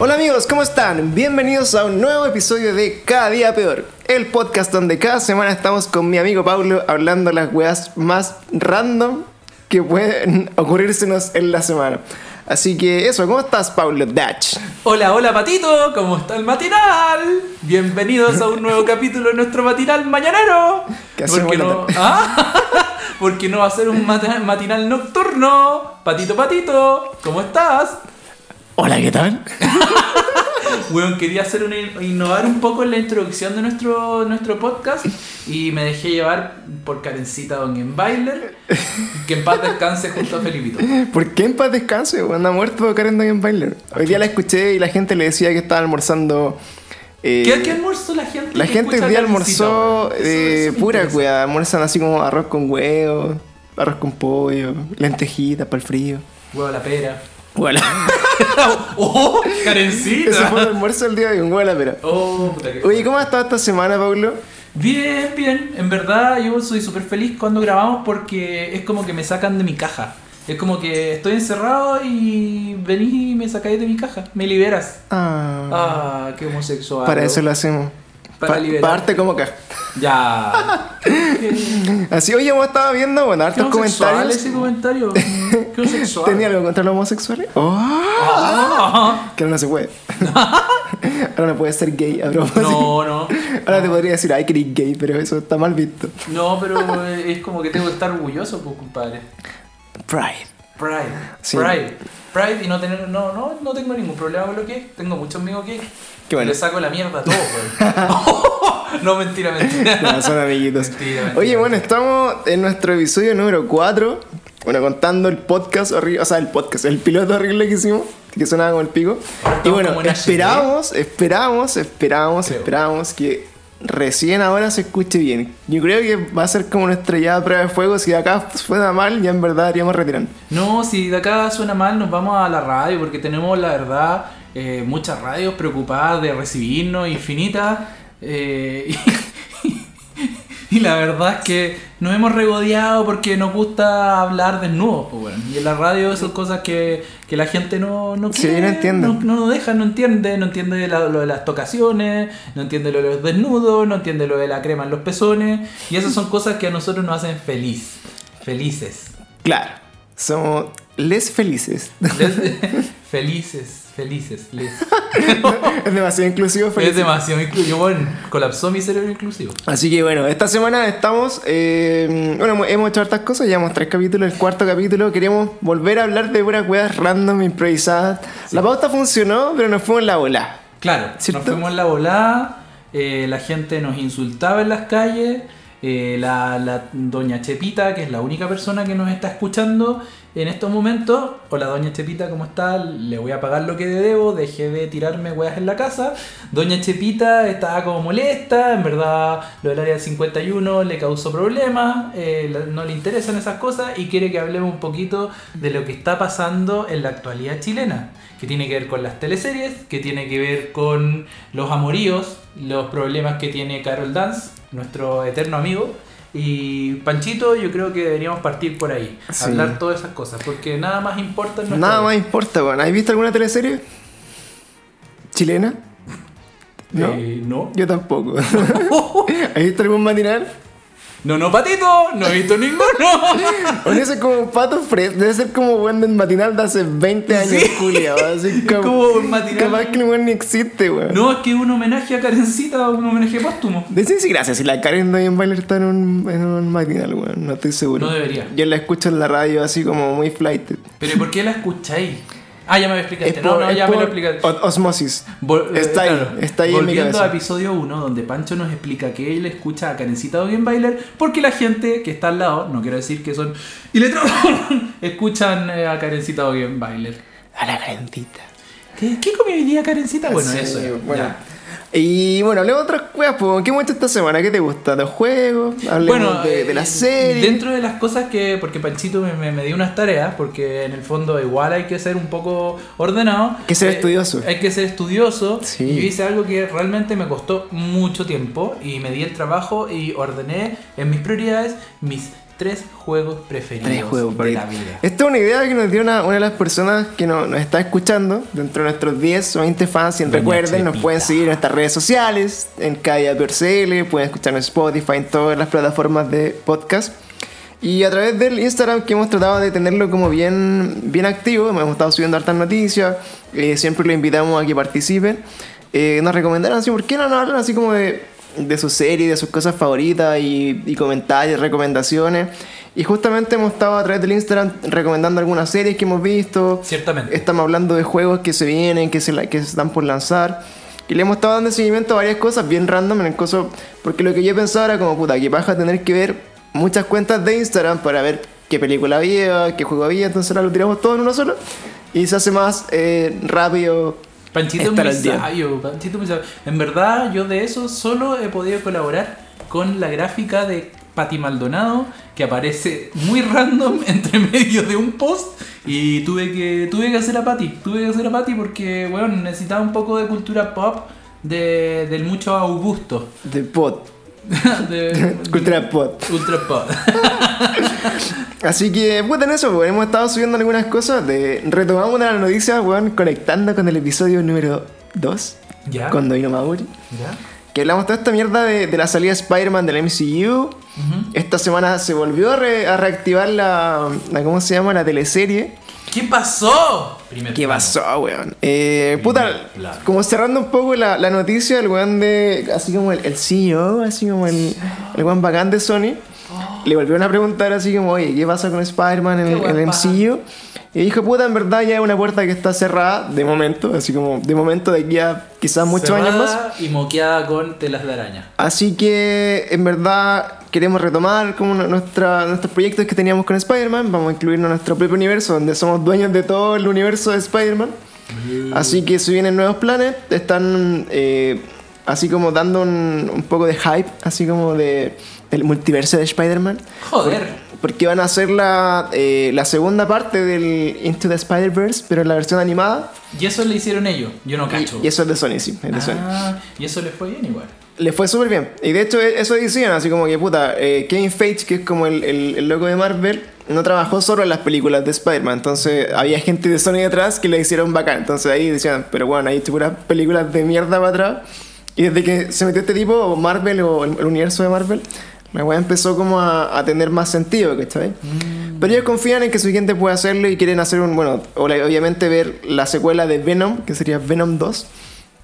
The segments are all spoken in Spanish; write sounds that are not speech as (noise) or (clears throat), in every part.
Hola amigos, ¿cómo están? Bienvenidos a un nuevo episodio de Cada Día Peor, el podcast donde cada semana estamos con mi amigo Paulo hablando las weas más random que pueden (laughs) ocurrírsenos en la semana. Así que eso, ¿cómo estás Paulo Dutch? Hola, hola Patito, ¿cómo está el matinal? Bienvenidos a un nuevo (laughs) capítulo de nuestro matinal mañanero. ¿Qué hacemos Porque la no, ¿Ah? (laughs) Porque no va a ser un matinal nocturno. Patito, Patito, ¿cómo estás? Hola, ¿qué tal? (laughs) Bueno, quería hacer una, innovar un poco en la introducción de nuestro, nuestro podcast y me dejé llevar por Karencita Don Bailer, que en paz descanse junto a Felipito. ¿Por qué en paz descanse? Anda muerto Karen Dagen Bailer. Hoy día la escuché y la gente le decía que estaba almorzando... eh, ¿Qué, qué almuerzo la gente? La gente hoy día almorzó? Eso- eh, eso pura cueva. Almuerzan así como arroz con huevo, arroz con pollo, lentejitas para el frío. Huevo a la pera. Voilà. (laughs) ¡Oh! ¡Karencita! Ese fue el almuerzo del día de a la pera. Oh, puta que- Oye, ¿cómo has estado esta semana, Pablo? Bien, bien. En verdad, yo soy súper feliz cuando grabamos porque es como que me sacan de mi caja. Es como que estoy encerrado y venís y me sacáis de mi caja. Me liberas. Ah, Ah, qué homosexual. para eso lo hacemos. Para Pa- liberar. Parte como acá. Ya. ¿Qué, (laughs) Así, oye, hemos estado viendo, bueno, hartos comentarios. ese comentario? (laughs) ¿Qué homosexual? ¿Tenía algo contra los homosexuales? Oh, Ah. que ahora no se puede. (laughs) ahora no puedes ser gay a propósito. No, no. Ahora te podría decir, ay, que eres gay, pero eso está mal visto. No, pero es como que tengo que estar orgulloso, pues, compadre. Pride. Pride. Sí. Pride. Pride y no tener. No, no, no tengo ningún problema con lo que es. Tengo muchos amigos que. Qué bueno. Le saco la mierda a todos, (laughs) (laughs) no, mentira, mentira. (laughs) No, son amiguitos. Mentira, mentira, Oye, bueno, estamos en nuestro episodio número 4. Bueno, contando el podcast horrible, o sea, el podcast, el piloto horrible que hicimos, que sonaba como el pico. Ahora Y bueno, esperamos, esperamos, esperamos, Creo. esperamos que recién ahora se escuche bien. Yo creo que va a ser como nuestra ya prueba de fuego. Si de acá suena mal, ya en verdad haríamos retirando. No, si de acá suena mal, nos vamos a la radio porque tenemos, la verdad, eh, muchas radios preocupadas de recibirnos, infinitas. eh, (laughs) y, la verdad es que nos hemos regodeado porque nos gusta hablar desnudos. Pues, bueno. Y en la radio son cosas que, que la gente no, no Sí, no entiende. No, no deja, no entiende. No entiende la- lo de las tocaciones, no entiende lo de los desnudos, no entiende lo de la crema en los pezones. Y esas son cosas que a nosotros nos hacen feliz, felices. Claro, somos les felices. Les- (laughs) felices, felices. les. (laughs) es demasiado inclusivo, Es felices. demasiado inclusivo. Bueno, colapsó mi cerebro inclusivo. Así que bueno, esta semana estamos. eh, bueno, hemos- hecho hartas cosas, llevamos tres capítulos, el cuarto capítulo. Queremos volver a hablar de puras weas random, improvisadas. La pauta funcionó, pero nos fuimos en la bola. Claro, ¿Cierto? nos fuimos en la volada, eh, la gente nos insultaba en las calles, eh, la, doña Chepita, que es la única persona que nos está escuchando en estos momentos, hola doña Chepita, ¿cómo está? Le voy a pagar lo que debo, dejé de tirarme weas en la casa. Doña Chepita estaba como molesta, en verdad lo del área 51 le causó problemas, eh, no le interesan esas cosas y quiere que hablemos un poquito de lo que está pasando en la actualidad chilena que tiene que ver con las teleseries, que tiene que ver con los amoríos, los problemas que tiene Carol Dance, nuestro eterno amigo. Y Panchito, yo creo que deberíamos partir por ahí, Sí. hablar todas esas cosas, porque nada más importa en Nada vida. más importa, weón. ¿Has visto alguna teleserie? ¿Chilena? ¿No? Eh, no. Yo tampoco. (laughs) ¿Has visto algún matinal? No, no, Patito, no he visto ninguno. (laughs) Oye, ese es como pato fresco. Debe ser como weón del matinal de hace 20 años, Sí. Julia. Así como, como un matinal. Capaz que ni existe, weón. No, es que es un homenaje a Karencita, un homenaje póstumo. Decir sí, gracias. Si la Karen Doyen Bailer está en un, en un matinal, weón. No estoy seguro. No debería. Yo la escucho en la radio así como muy flighted. Pero ¿y por qué la escucháis? Ah, ya me lo explicaste. No, no, ya me lo explicaste. Osmosis. Vol- eh, Está ahí, está ahí en mi Volviendo cabeza. a episodio 1, donde Pancho nos explica que él escucha a Karencita Bailer porque la gente que está al lado, no quiero decir que son iletrados, (laughs) escuchan eh, a Karencita Bailer. A la Karencita. ¿Qué, ¿Qué comió hoy día Karencita? Bueno, Sí, eso. es, bueno. ya. Y bueno, hablemos de otras cosas. pues. ¿Qué hecho esta semana? ¿Qué te gusta? ¿Los juegos? Hablemos Bueno, de, de eh, la serie. Dentro de las cosas que. Porque Panchito me, me- me dio unas tareas, porque en el fondo igual hay que ser un poco ordenado. Hay que ser Eh, estudioso. Hay que ser estudioso. Sí. Y hice algo que realmente me costó mucho tiempo y me di el trabajo y ordené en mis prioridades mis tres juegos preferidos Tres juegos de la vida. Esta es una idea que nos dio una, una de las personas que no- nos está escuchando, dentro de nuestros 10 o 20 fans. Si Doña recuerden, nos pueden seguir en nuestras redes sociales, en PRCL, pueden escuchar en Spotify, en todas las plataformas de podcast. Y a través del Instagram que hemos tratado de tenerlo como bien, bien activo, hemos estado subiendo hartas noticias, eh, siempre los invitamos a que participen. Eh, nos recomendaron así, ¿por qué no nos hablan así como de, de su serie, de sus cosas favoritas y, y comentarios, recomendaciones? Y justamente hemos estado a través del Instagram recomendando algunas series que hemos visto. Ciertamente. Estamos hablando de juegos que se vienen, que se, la- que se están por lanzar. Y le hemos estado dando seguimiento a varias cosas bien random en el coso. Porque lo que yo pensaba era como, puta, que vas tener que ver muchas cuentas de Instagram para ver qué película había, qué juego había. Entonces ahora lo tiramos todo en uno solo. Y se hace más eh, rápido. Panchito muy sabio, Panchito muy sabio. En verdad, yo de eso solo he podido colaborar con la gráfica de Pati Maldonado, que aparece muy random (laughs) entre medio de un post. Y tuve que, tuve que hacer a Pati, tuve que hacer a Pati porque, bueno, necesitaba un poco de cultura pop de, del mucho Augusto. De pot. (laughs) de, Cultura pot. Ultra pop. (laughs) Así que, puta, en eso, pues, hemos estado subiendo algunas cosas. De, retomamos una noticia, weón, conectando con el episodio número 2. ¿Ya? Con Doino Mauri. ¿Ya? Que hablamos toda esta mierda de, de la salida de Spider-Man del MCU. Esta semana se volvió a, re- a reactivar la, la- ¿Cómo se llama? La teleserie. ¿Qué pasó? Primer ¿Qué plano. pasó, weón? Eh, puta, plano. como cerrando un poco la, la noticia, el weón de. Así como el, el CEO, así como el, el weón bacán de Sony. Le volvieron a preguntar así como, oye, ¿qué pasa con Spider-Man en el, el MCU? Y dijo, puta, en verdad ya es una puerta que está cerrada de momento, así como de momento de aquí a quizás muchos años más. Cerrada Y moqueada con telas de araña. Así que en verdad queremos retomar como nuestra, nuestros proyectos que teníamos con Spider-Man. Vamos a incluirnos en nuestro propio universo, donde somos dueños de todo el universo de Spider-Man. Así que se vienen nuevos planes. Están eh, así como dando un, un poco de hype, así como de, del multiverso de Spider-Man. Joder. Porque van a hacer la, eh, la segunda parte del Into the Spider-Verse, pero en la versión animada. Y eso le hicieron ellos. Yo no Y, cacho. y eso es de Sony, sí, es de Sony. Ah, y eso les fue bien igual. Le fue súper bien. Y de hecho, e- eso decían, así como que puta, eh, Kevin Feige, que es como el, el, el loco de Marvel, no trabajó solo en las películas de Spider-Man. Entonces, había gente de Sony detrás que le hicieron bacán. Entonces, ahí decían, pero bueno, hay puras películas de mierda para atrás. Y desde que se metió este tipo, o Marvel o el, el universo de Marvel, la weá empezó como a, a tener más sentido, ¿cachai? Pero ellos confían en que su gente puede hacerlo y quieren hacer un, bueno, obviamente ver la secuela de Venom, que sería Venom 2,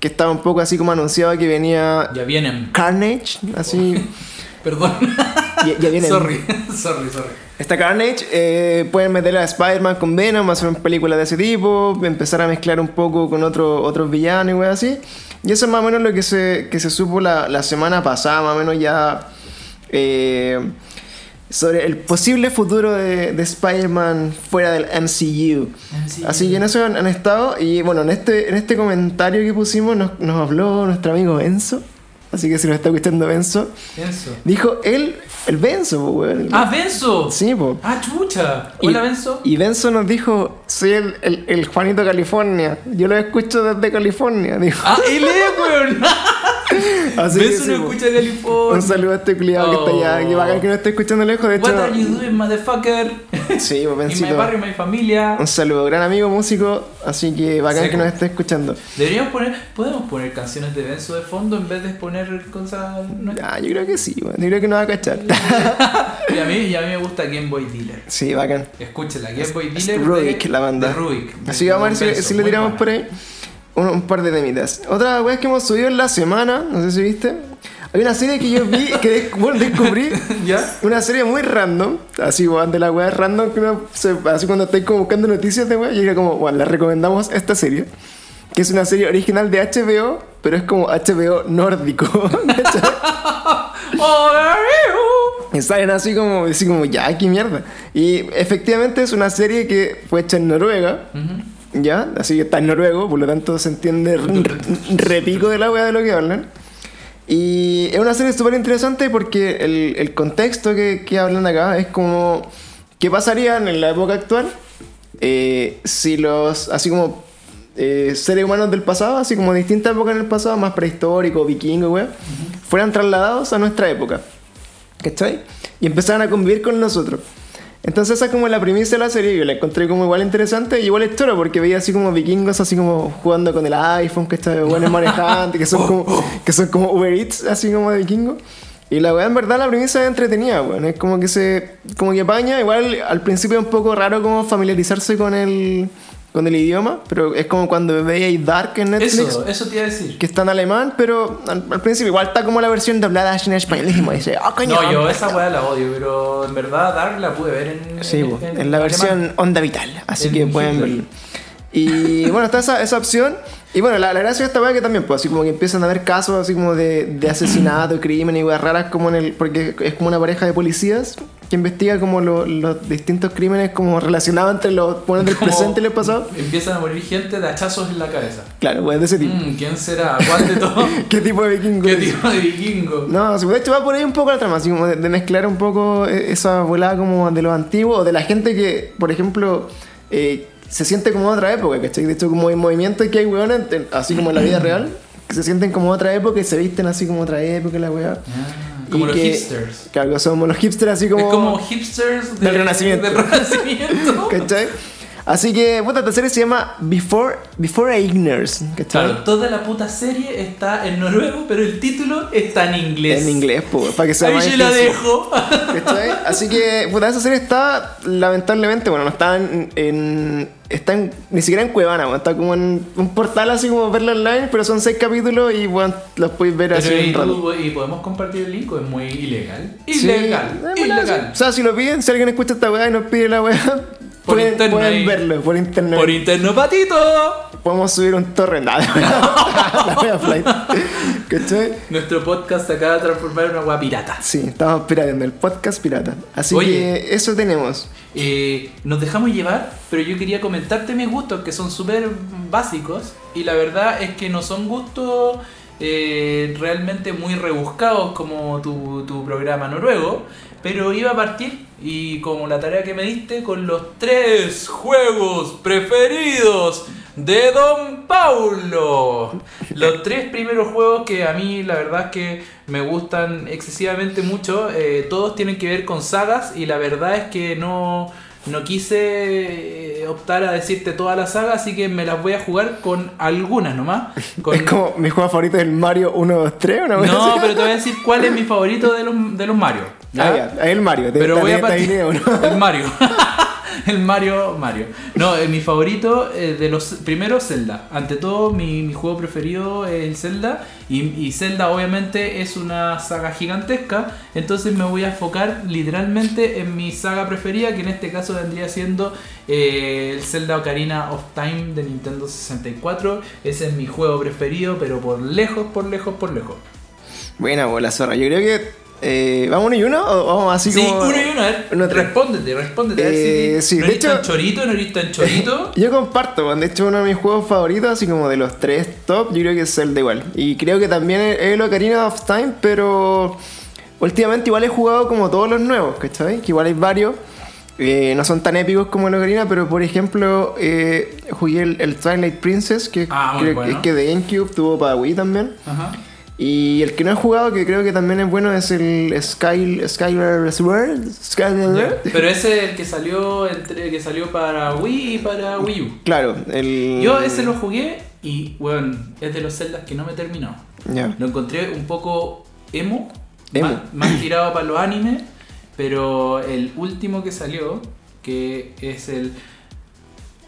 que estaba un poco así como anunciado que venía Ya vienen. Carnage, así. (laughs) Perdón. ya, ya viene. sorry, (laughs) sorry, sorry. Está Carnage, eh, pueden meter a Spider-Man con Venom, hacer una película de ese tipo, empezar a mezclar un poco con otro, otros villanos y wey así. Y eso es más o menos lo que se, que se supo la, la semana pasada, más o menos ya. eh, sobre el posible futuro de, de Spider-Man fuera del MCU. MCU. Así que en eso han, han estado. Y bueno, en este, en este comentario que pusimos nos, nos habló nuestro amigo Enzo. Así que si nos está escuchando Benzo, Benzo. dijo él, el Benzo, weón. Ah, Benzo. Sí, po. Ah, chucha. Hola, Y- Benzo. Y Benzo nos dijo, soy el, el, el Juanito California. Yo lo escucho desde California, dijo. Ah, él es, weón. (laughs) (laughs) Así que Benzo sí, no po. escucha de California. Un saludo a este culiado que está allá, que bacán que no está escuchando lejos, de hecho. What are you doing, motherfucker? Sí, po, Y mi barrio, mi familia. Un saludo, gran amigo músico, así que bacán Sí, que nos esté escuchando. Deberíamos poner, podemos poner canciones de Benzo de fondo en vez de poner cosas. Ah, yo creo que sí, weón. Yo creo que nos va a cachar. (laughs) Y a mí, y a mí me gusta Game Boy Dealer. sí, bacán. Escúchela, Game Boy es Dealer. Rubik, de, la banda. de Rubik. Así que vamos a ver si, si le tiramos buena. por ahí un, un par de temitas. Otra wea que hemos subido en la semana, no sé si viste. Hay una serie que yo vi, que (laughs) bueno, descubrí. (laughs) ¿Ya? Una serie muy random, así, weón, de la weá random que uno se- así cuando estáis como buscando noticias de weá, era como, weón, le recomendamos esta serie, que es una serie original de HBO, pero es como HBO nórdico. (laughs) Oh. Y salen así como, así como, ya, qué mierda. Y efectivamente es una serie que fue hecha en Noruega, Ujú. ¿Ya? Así que está en noruego, por lo tanto se entiende repico de la weá de lo que hablan. Y es una serie súper interesante porque el, el contexto que, que hablan acá es como qué pasaría en la época actual eh, si los, así como eh, seres humanos del pasado, así como distintas épocas en el pasado, más prehistórico, vikingo, weá, fueran trasladados a nuestra época. ¿cachai? Y empezaban a convivir con nosotros. Entonces esa es como la premisa de la serie, yo la encontré como igual interesante y igual choro porque veía así como vikingos así como jugando con el iPhone, que está buenos (laughs) manejando, que son como, que son como Uber Eats, así como de vikingos. Y la weá, en verdad, la premisa es entretenida, weón. Es como que se. Como que paña. Igual al principio es un poco raro como familiarizarse con el. Con el idioma, pero es como cuando veíais Dark en Netflix. Eso, eso te iba a decir. Que está en alemán, pero al, al principio igual está como la versión doblada en español. Y dijimos, dice, oh, coño. No, yo esa weá la odio, pero en verdad Dark la pude ver en. Sí, en, en en la alemán. versión onda vital. Así En que pueden verlo. Y bueno, está esa, esa opción. Y bueno, la, la gracia de esta weá que también, pues así como que empiezan a haber casos así como de, de asesinato, crimen y weas raras como en el. Porque es como una pareja de policías que investiga como lo- los distintos crímenes como relacionados entre los bueno, del (laughs) presente y el pasado. Empiezan a morir gente de hachazos en la cabeza. Claro, pues de ese tipo. Mm, ¿Quién será? ¿Cuál de todos? (laughs) ¿Qué tipo de vikingo? ¿Qué tipo de vikingo? No, sí, de hecho va por ahí un poco la trama, así como de, de mezclar un poco eh, esa volada como de lo antiguo o de la gente que, por ejemplo, eh, se siente como otra época, ¿cachai? De hecho, como hay movimientos que hay weones, en- así como en la vida (clears throat) real, que se sienten como otra época y se visten así como otra época, la weá. Ah, como Y los que- hipsters. Claro, somos los hipsters así como... Es como hipsters de- Del Renacimiento. del Renacimiento. (laughs) ¿Cachai? Así que, puta, esta serie se llama Before, Before ¿cachai? Claro, toda la puta serie está en noruego, pero el título está en inglés. En inglés, pues, para que sea Ahí más se la extensivo. dejo. (laughs) ¿Cachai? Así que, puta, esa serie está, lamentablemente, bueno, no está en. en- está en- ni siquiera en Cuevana, bueno, está como en un portal así como verla online, pero son seis capítulos y, bueno, los podéis ver así Pero, en ¿y, rato. tú- y podemos compartir el link o es muy ilegal. Sí, Ilegal. eh, bueno, ilegal. O sea, si lo piden, si alguien escucha esta weá y nos pide la weá, Por pueden, verlo por internet. Por interno patito. Podemos subir un torrent. Nada, (laughs) la. ¿Cachai? Nuestro podcast se acaba de transformar en una agua pirata. Sí, estamos pirateando el podcast pirata. Así Oye. que eso tenemos. Eh, nos dejamos llevar, pero yo quería comentarte mis gustos que son súper básicos y la verdad es que no son gustos eh, realmente muy rebuscados como tu, tu programa noruego, pero iba a partir y como la tarea que me diste con los tres juegos preferidos de Don Paulo. Los tres primeros juegos que a mí la verdad es que me gustan excesivamente mucho, eh, todos tienen que ver con sagas y la verdad es que no, no quise eh, optar a decirte toda la saga, así que me las voy a jugar con algunas nomás. (laughs) Con- Es como mi juego favorito es el Mario 1, 2, 3, ¿no? No, pero te voy a decir cuál es mi favorito de los, de los Mario. ¿ya? Ah, ya, es el Mario. Pero voy a partir. idea, ¿no? El Mario. (laughs) (laughs) El Mario, Mario. No, eh, mi favorito eh, de los primeros Zelda. Ante todo, mi, juego preferido es el Zelda. Y, y Zelda, obviamente, es una saga gigantesca. Entonces, me voy a enfocar literalmente en mi saga preferida, que en este caso vendría siendo eh, el Zelda Ocarina of Time de Nintendo 64. Ese es mi juego preferido, pero por lejos, por lejos, por lejos. Buena bola, zorra. Yo creo que. Eh, ¿Vamos uno y uno? ¿O vamos así Sí, como.? uno y uno, a ver, uno, respóndete, respóndete. a ver Eh, si, sí, ¿No de tan hecho- chorito? ¿No eres tan (laughs) chorito? Yo comparto, de hecho uno de mis juegos favoritos, así como de los tres top, yo creo que es Zelda igual. Y creo que también es el Ocarina of Time, pero últimamente igual he jugado como todos los nuevos, ¿cachai? Que igual hay varios. Eh, no son tan épicos como el Ocarina, pero por ejemplo jugué el, el Twilight Princess, que Ah, creo bueno. que, que de GameCube tuvo para Wii también. Ajá. Y el que no he jugado, que creo que también es bueno, es el Sky, Skyward Sword. Skyward- Ya. Pero ese es el que salió entre que salió para Wii y para Wii U. Claro, el. Yo ese lo jugué y bueno, es de los celdas que no me terminó. Lo encontré un poco emo, Emo. Más, más tirado para los animes, pero el último que salió, que es el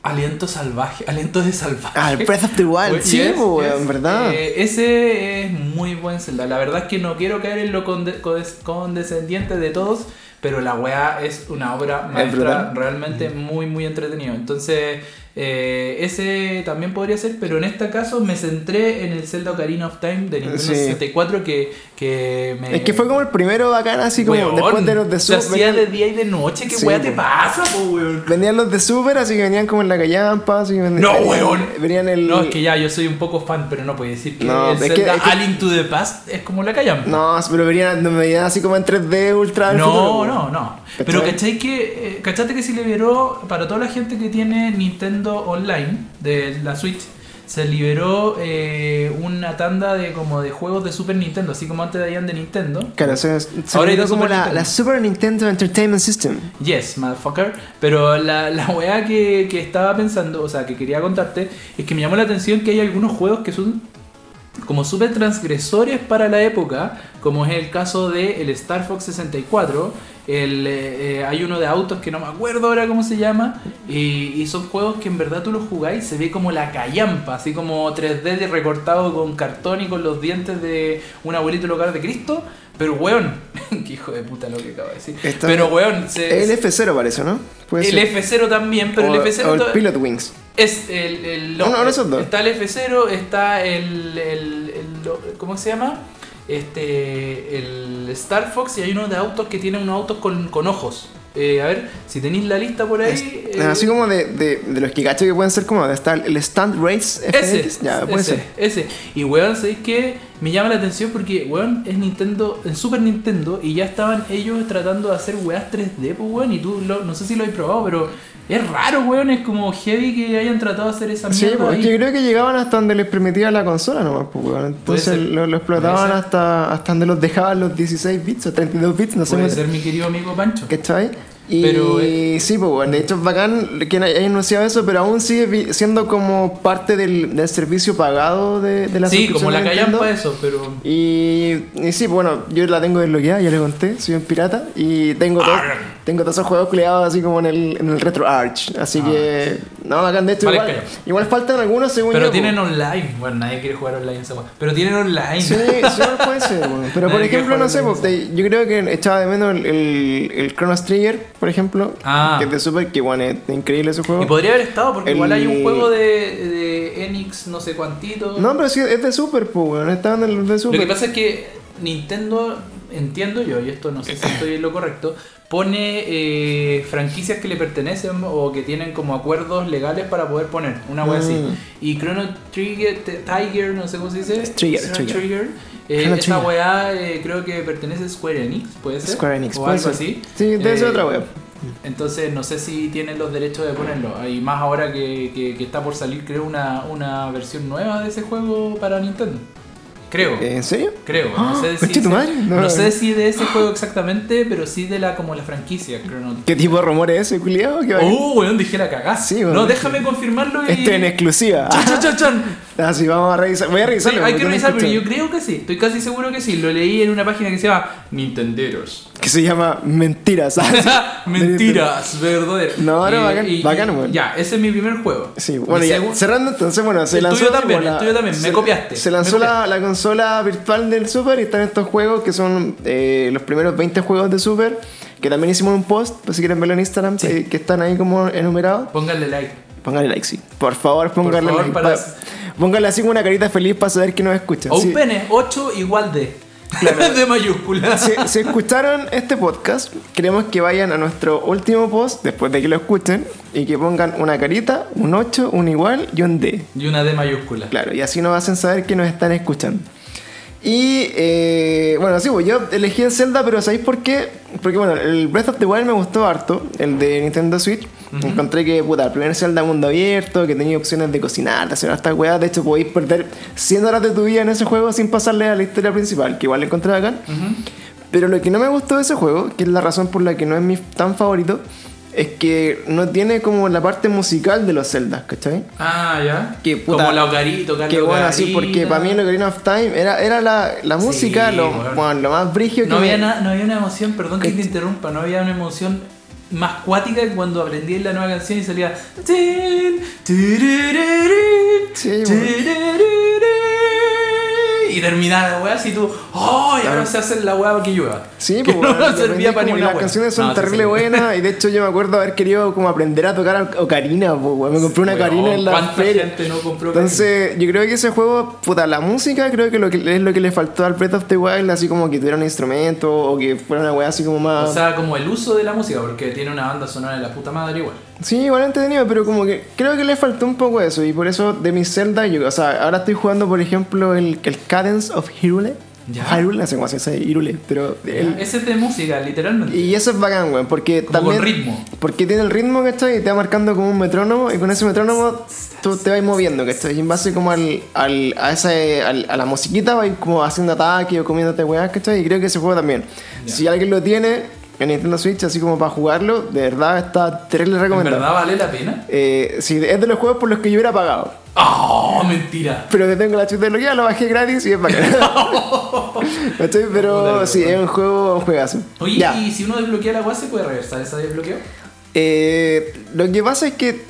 Aliento salvaje, aliento de salvaje. Ah, el Breath of the Wild, Pues, sí, yes, po, yes. en verdad. Eh, ese es muy buen Zelda. La verdad es que no quiero caer en lo conde- condes- condescendiente de todos, pero la weá es una obra maestra realmente muy, muy entretenido. Entonces, eh, ese también podría ser, pero en este caso me centré en el Zelda Ocarina of Time de Nintendo Sí. 64 que, que me... Es que fue como el primero bacán, así como Weón, después de los de se Super. hacía de día y de noche, ¿qué Sí, weá te pasa, po, weón? venían los de Super, así que venían como en la callampa, así que venían, No, weón. Venían el. No, es que ya, yo soy un poco fan, pero no puedo decir que No, el es que- Zelda es que- Link to the Past es como la callampa. No, pero venían, venían así como en 3D ultra. No, futuro, no, no. ¿Cachai? Pero ¿cachai que, eh, ¿cachate que si liberó para toda la gente que tiene Nintendo Online de la Switch? se liberó eh, una tanda de como de juegos de Super Nintendo, así como antes de habían de Nintendo. Claro, se, se Ahora hay como Super la, Nintendo. la Super Nintendo Entertainment System. Yes, motherfucker. Pero la, la weá que, que estaba pensando, o sea, que quería contarte, es que me llamó la atención que hay algunos juegos que son como súper transgresores para la época, como es el caso de el Star Fox 64. El, eh, eh, hay uno de autos que no me acuerdo ahora cómo se llama. Y, y son juegos que en verdad tú los jugáis se ve como la callampa, así como 3D de recortado con cartón y con los dientes de un abuelito local de Cristo. Pero weón, (laughs) qué hijo de puta lo que acabo de decir. Pero weón, se, El F0 parece, ¿no? Puede el ser. F0 también, pero o, el F0 o el Pilot Wings. es el, el Uno- uno de esos dos. está el F0, está el, el- el- ¿cómo se llama? Este el Star Fox y hay uno de autos que tiene unos autos con, con ojos. Eh, a ver, si tenéis la lista por ahí. Es- eh, así como de, de, de los que cacho que pueden ser como de estar el Stand Race ese, FX. Ya, puede ese, ser. ese. Y weón, ¿sabéis qué? Me llama la atención porque, weón, es Nintendo, en Super Nintendo, y ya estaban ellos tratando de hacer weas 3D, pues weón, y tú, lo- no sé si lo habéis probado, pero es raro, weón, es como heavy que hayan tratado de hacer esa Sí, mierda. pues, ahí. es que creo que llegaban hasta donde les permitía la consola nomás, pues, weón. Entonces lo, lo explotaban hasta, hasta donde los dejaban los 16 bits o 32 bits, no sé Puede ser mi querido amigo Pancho. ¿Cachai? Y Pero, eh, sí, pues bueno, de hecho es bacán que hayan anunciado eso, pero aún sigue siendo como parte del, del servicio pagado de, de la Sí, como la Nintendo. callampa eso, pero... Y, y sí, bueno, yo la tengo desbloqueada, ya le conté, soy un pirata y tengo, todo- tengo todos esos juegos creados así como en el, en el Retro Arch. Así Ah. que, no, bacán, de Vale, igual, igual faltan algunos según Pero yo, tienen po. online. Bueno, nadie quiere jugar online esa wea. Pero tienen online. Sí, sí, puede ser, (laughs) bueno. Pero por Nadie ejemplo, no sé, pues, yo creo que echaba de menos el, el, el Chronos Trigger, por ejemplo, Ah. que es de Super, que bueno, es increíble ese juego. Y podría haber estado, porque El- igual hay un juego de, de Enix no sé cuantito. No, pero sí, es de Super, pues, weón. Estaban en el de Lo Super. que pasa es que Nintendo, entiendo yo, y esto no sé si estoy en lo correcto, pone eh, franquicias que le pertenecen o que tienen como acuerdos legales para poder poner una wea así. Mm. Y Chrono Trigger, Tiger, no sé cómo se dice. Trigger, Chrono Trigger. eh, esa Trigger. weá eh, creo que pertenece a Square Enix, ¿puede ser? Square Enix, o puede algo ser. así. Sí, debe ser Eh, otra wea. Entonces no sé si tienen los derechos de ponerlo. Y más ahora que, que- que está por salir, creo, una, una versión nueva de ese juego para Nintendo. Creo. ¿En serio? Creo, no sé ¡Ah! si, ¡Conche tu madre! no, No. sé si de ese juego exactamente, pero sí de la como la franquicia, Chrono ¿Qué tipo de rumor es ese, culiado? ¿Qué bacán. Oh, weón, dije la cagada. Sí. No, déjame confirmarlo y. Este en exclusiva. Chan, chan, chan, chan. (laughs) Ah, sí, vamos a revisar. Voy a Sí, revisarlo. hay porque que revisar, pero yo creo que sí. Estoy casi seguro que sí. Lo leí en una página que se llama Nintenderos. Que se llama Mentiras. (laughs) ah, sí. Mentiras, verdadero. No, no, bacán, bacán, weón. Ya, ese es mi primer juego. Sí, bueno, ya, cerrando entonces, bueno, se El lanzó. tuyo también, tipo, el tuyo también, me se- copiaste, Se me lanzó la, copiaste. la consola virtual del Super y están estos juegos que son eh, los primeros 20 juegos de Super, que también hicimos un post, pues si quieren verlo en Instagram, Sí. eh, que están ahí como enumerados. Pónganle like. Póngale like, sí. Por favor, póngale favor, like. para- Pa- Póngale así como una carita feliz para saber que nos escuchan. Sí. Open es 8 igual de. (laughs) de mayúscula. Si, si escucharon este podcast, queremos que vayan a nuestro último post después de que lo escuchen y que pongan una carita, un 8, un igual y un D. Y una D mayúscula. Claro, y así nos hacen saber que nos están escuchando. Y eh, bueno, sí, pues yo elegí el Zelda, pero ¿sabéis por qué? Porque bueno, el Breath of the Wild me gustó harto, el de Nintendo Switch. Encontré que, puta, el primer Zelda mundo abierto, que tenía opciones de cocinar, de hacer estas weas. De hecho, podéis perder 100 horas de tu vida en ese juego sin pasarle a la historia principal, que igual le encontré acá. Pero lo que no me gustó de ese juego, que es la razón por la que no es mi tan favorito, es que no tiene como la parte musical de los Zeldas, ¿cachai? Ah, ya. Que puta- Como la ocarina, tocar Que bueno, así, porque para mí en Ocarina of Time era, era la, la música lo, bueno, lo más brigio que No había, me- na- no había una emoción, perdón que Que- te interrumpa, no había una emoción más cuática que cuando aprendí la nueva canción y salía. Sí, bueno. Y terminaba la weá así tú. ¡Oh! Y ahora se hace la weá que llueva. Sí, que pues, no (laughs) servía para ni como- una Las weá. canciones son No, terrible buenas y de hecho yo me acuerdo haber querido como aprender a tocar ocarina, pues, weón. me compré una ocarina en la ¿Cuánta feria. gente no compró ocarina? Entonces, yo creo que ese juego, puta, la música creo que, lo que es lo que le faltó al Breath of the Wild, así como que tuviera un instrumento o que fuera una weá así como más... O sea, como el uso de la música, porque tiene una banda sonora de la puta madre igual. Sí, igual entretenido, pero como que creo que le faltó un poco eso. Y por eso de mis Zelda, yo, o sea, ahora estoy jugando, por ejemplo, el, el Cadence of Hyrule. Ya. Hyrule, no sé cómo se dice, Hyrule, pero... el- Ese es de música, literalmente. y eso es bacán, weón, porque Como también... con ritmo. Porque tiene el ritmo, ¿cachai? Y te va marcando como un metrónomo y con ese metrónomo tú te vas moviendo, ¿cachai? Y en base como al, al, a, ese, al- a la musiquita vas como haciendo ataque o comiéndote weas, ¿cachai? Y creo que ese juego también. Ya. Si alguien lo tiene en Nintendo Switch, así como para jugarlo, de verdad está ¿En recomendado. verdad vale la pena? Eh, sí, es de los juegos por los que yo hubiera pagado. ¡Oh, mentira! Pero que tengo la chuta de lo lo bajé gratis y es bacán. (laughs) ¿Cachai? Pero sí, es un juego, un juegazo. Oye, Ya. ¿y si uno desbloquea la agua se puede regresar ese desbloqueo? Eh, lo que pasa es que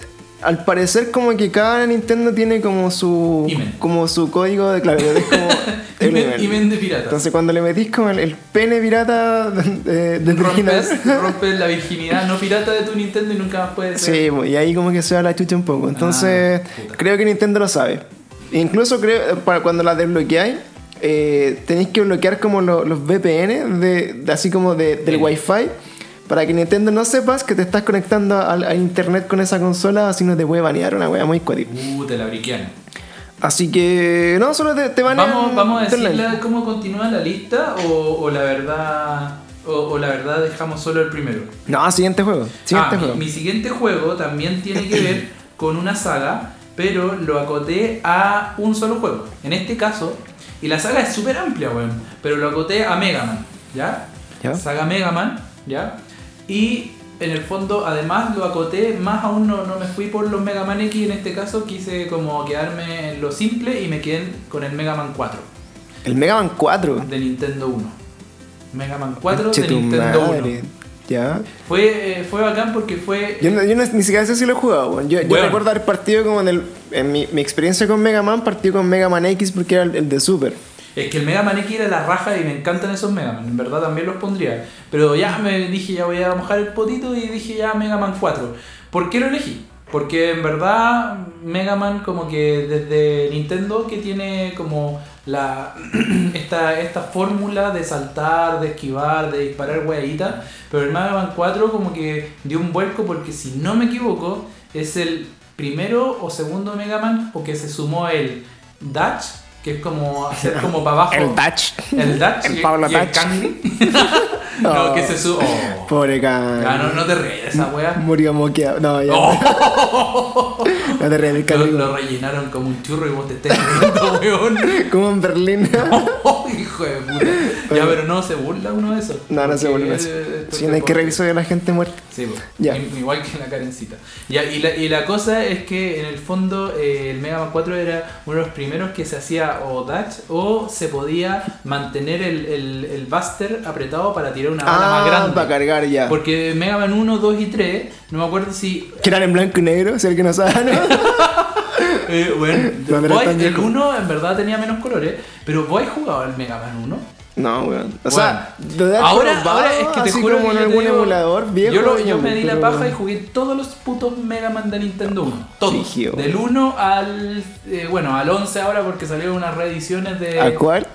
al parecer como que cada Nintendo tiene como su como su código de claro, es como (laughs) el Imen, imen. imen de pirata. Entonces cuando le metís como el, el pene pirata de, de rompes, (laughs) rompes la virginidad no pirata de tu Nintendo y nunca más puedes. Sí, pues, y ahí como que se va la chucha un poco. Entonces, Ah, creo que Nintendo lo sabe. Incluso creo para cuando la desbloqueáis, eh, tenéis que bloquear como lo- los VPN de, de- así como de- del. Wi-Fi para que Nintendo no sepas que te estás conectando al- internet con esa consola, así no te puede banear una wea muy cuática. Uh, te la briquean. Así que no, solo te, te banean. Vamos, vamos a decirle cómo continúa la lista o, o la verdad o, o la verdad dejamos solo el primero. No, siguiente juego. Siguiente Ah, juego. Mi, mi siguiente juego también tiene que ver (coughs) con una saga, pero lo acoté a un solo juego. En este caso, y la saga es súper amplia, weón, pero lo acoté a Mega Man, ¿ya? Ya. Saga Mega Man, ¿ya? Y en el fondo, además lo acoté, más aún no, no me fui por los Mega Man X, en este caso quise como quedarme en lo simple y me quedé con el Mega Man 4 El Mega Man 4. de Nintendo 1. Mega Man 4 Conche de Nintendo 1. madre. Ya. Fue, eh, fue bacán porque fue... Yo, no- yo no- ni siquiera sé si lo he jugado. Yo, recuerdo haber partido como en el. En mi, mi experiencia con Mega Man, partí con Mega Man X porque era el, el de Super. Es que el Mega Man X era la raja y me encantan esos Mega Man, en verdad también los pondría. Pero ya me dije, ya voy a mojar el potito y dije ya Mega Man 4. ¿Por qué lo elegí? Porque en verdad Mega Man como que desde Nintendo que tiene como la (clears throat) esta, esta fórmula de saltar, de esquivar, de disparar hueaditas, pero el Mega Man 4 como que dio un vuelco porque si no me equivoco es el primero o segundo Mega Man o que se sumó el Dash, que es como hacer (laughs) como para abajo. El Touch. El Dutch El y, Pablo y el Dutch. (laughs) no, Oh. que se su... Oh. Pobre Can. Ah, no, no te ríes de esa wea. Murió moqueado. No, ya. Oh. (laughs) No te rías del Lo, Can. lo rellenaron como un churro y vos te estás riendo, (laughs) weón. Como en Berlín. (laughs) Oh, hijo de puta. Ya, pero no se burla uno de eso. No, no se vuelve eso. Si no hay que revisar de la gente muerta. Sí, pues. Igual que la Karencita. Ya, y, la, y la cosa es que en el fondo eh, el Mega Man 4 era uno de los primeros que se hacía o dash o se podía mantener el, el, el Buster apretado para tirar una bala más Ah, grande. para cargar ya. Porque Mega Man 1, 2 y 3, no me acuerdo si. Que eran en blanco y negro, si alguien no sabe. ¿no? (laughs) Eh, bueno, (laughs) Boy, el viejo. 1 en verdad tenía menos colores, pero ¿vos has jugado al Mega Man 1? No, weón. O sea, de haber ahora, probado, ahora es que te así juro como que en algún digo, emulador viejo. Yo, lo- yo me di la paja y jugué todos los putos Mega Man de Nintendo 1. Todos. Brígido. Del 1 al. eh, bueno, al 11 ahora porque salieron unas reediciones de. ¿A cuál?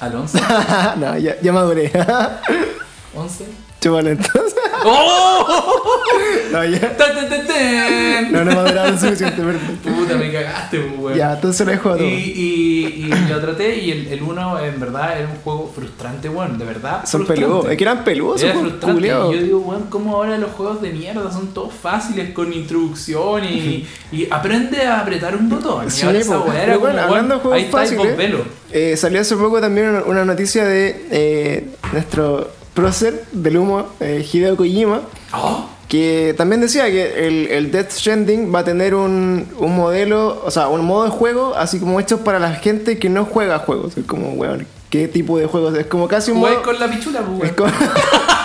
Al 11. (laughs) no, ya, ya maduré. (laughs) 11. Chúpalo entonces. (laughs) ¡Oh! (laughs) No, ya. No, no maduraron suficiente, perdón. Puta, me cagaste, weón. Ya, entonces lo dejo a Y, y, y lo traté y el, el 1 en verdad era un juego frustrante, weón, de verdad. Son peludos. Es que eran peludos, Era frustrante. Y yo digo, weón, ¿cómo ahora los juegos de mierda son todos fáciles con introducción y, y aprende a apretar un botón? Y Sí, ahora esa weá era como, bueno, weón, hablando de juegos ahí y fáciles, velo. Eh, salió hace poco también una, una noticia de eh, nuestro prócer del humo, eh, Hideo Kojima, Oh, que también decía que el, el Death Stranding va a tener un, un modelo, o sea, un modo de juego así como hecho para la gente que no juega juegos. Es como, weón, ¿qué tipo de juegos? Es como casi un modo... con la pichula, pues, Es weón. como... (laughs)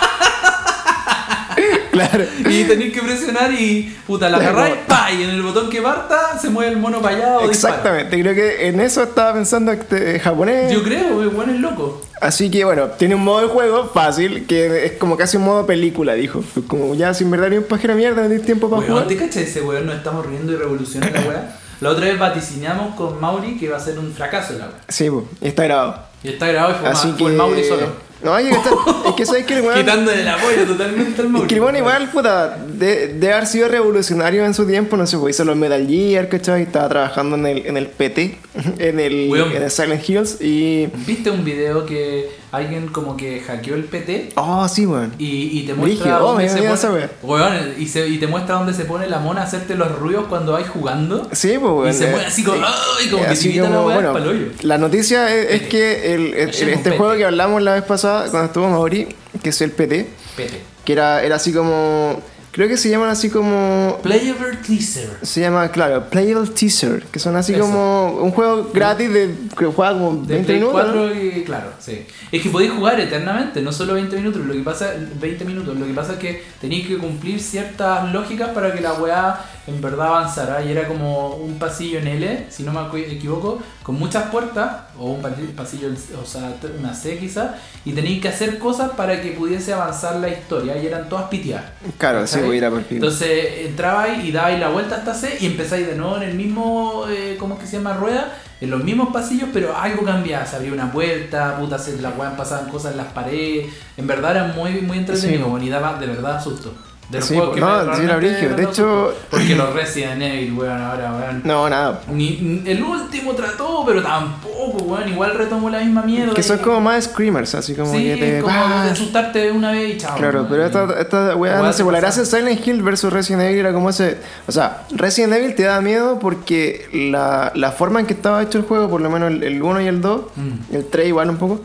claro. (laughs) Y tenéis que presionar y puta, la agarráis, pa, y en el botón que parta se mueve el mono para allá o dispara. Exactamente, creo que en eso estaba pensando este japonés. Yo creo, weón, es loco. Así que bueno, tiene un modo de juego fácil, que es como casi un modo película, dijo. Como ya sin verdad ni un pajero mierda, no tienes tiempo para Weón, jugar. ¿te cachai ese weón? Nos estamos riendo y revoluciona la weá. La otra vez vaticinamos con Mauri que va a ser un fracaso la weá. Sí, y está grabado. Y está grabado y fue, Así fue el que- Mauri solo. No, hay que gastar. es que sabes que el weón. Quitándole el apoyo totalmente al Es móvil. que el weón igual, puta, de, de haber sido revolucionario en su tiempo, no sé, pues hizo los Metal Gear, ¿cachai? Estaba trabajando en el, en el PT, (laughs) en el, Weón. en el Silent Hills y. ¿Viste un video que alguien como que hackeó el PT? Oh, sí, weón. Y, y te muestra oh, dónde se pone. Weón, y, se- y te muestra dónde se pone la mona a hacerte los ruidos cuando vais jugando. Sí, pues, weón. y se eh, mueve así como. ¡ay! como Eh, que te la como, weá bueno, pa'l hoyo. La noticia es, es que el, el- este juego que hablamos la vez pasada, cuando estuvo Mauri, que es el PT, PT. que era, era así como. Creo que se llaman así como. Playable Teaser. Se llama, claro, Playable Teaser, que son así Eso. como un juego gratis de que juega como De 20 Play minutos. ¿no? 4 y claro, sí. Es que podéis jugar eternamente, no solo 20 minutos, lo que pasa 20 minutos, lo que pasa es que tenéis que cumplir ciertas lógicas para que la weá en verdad avanzara y era como un pasillo en L, si no me equivoco, con muchas puertas o un pa- pasillo, o sea, una C quizás, y tenéis que hacer cosas para que pudiese avanzar la historia y eran todas piteadas. Claro, sí, voy a ir a por pico. Entonces entrabais y dabais la vuelta hasta C y empezáis de nuevo en el mismo, eh, ¿cómo es que se llama? Rueda, en los mismos pasillos, pero algo cambiaba. Se abría una puerta, puta, se la weón pasaban cosas en las paredes. En verdad era muy, muy entretenido, Sí. y daba de verdad susto. De los Sí, juegos que no, me- sí era me De hecho-. Porque los (clears throat) Resident Evil, weón, ahora, weón. No, nada. Ni, el último trató, pero tampoco, weón. Igual retomó la misma mierda. Que son como más screamers, así como Sí, que te. como ¡Ah! de asustarte una vez y chao. Claro, weón. pero esta, esta Weá no sé, por la gracia de Silent Hill versus Resident Evil era como ese. O sea, Resident Evil te da miedo porque la, la forma en que estaba hecho el juego, por lo menos el, el 1 y el 2, Mm. el 3 igual un poco,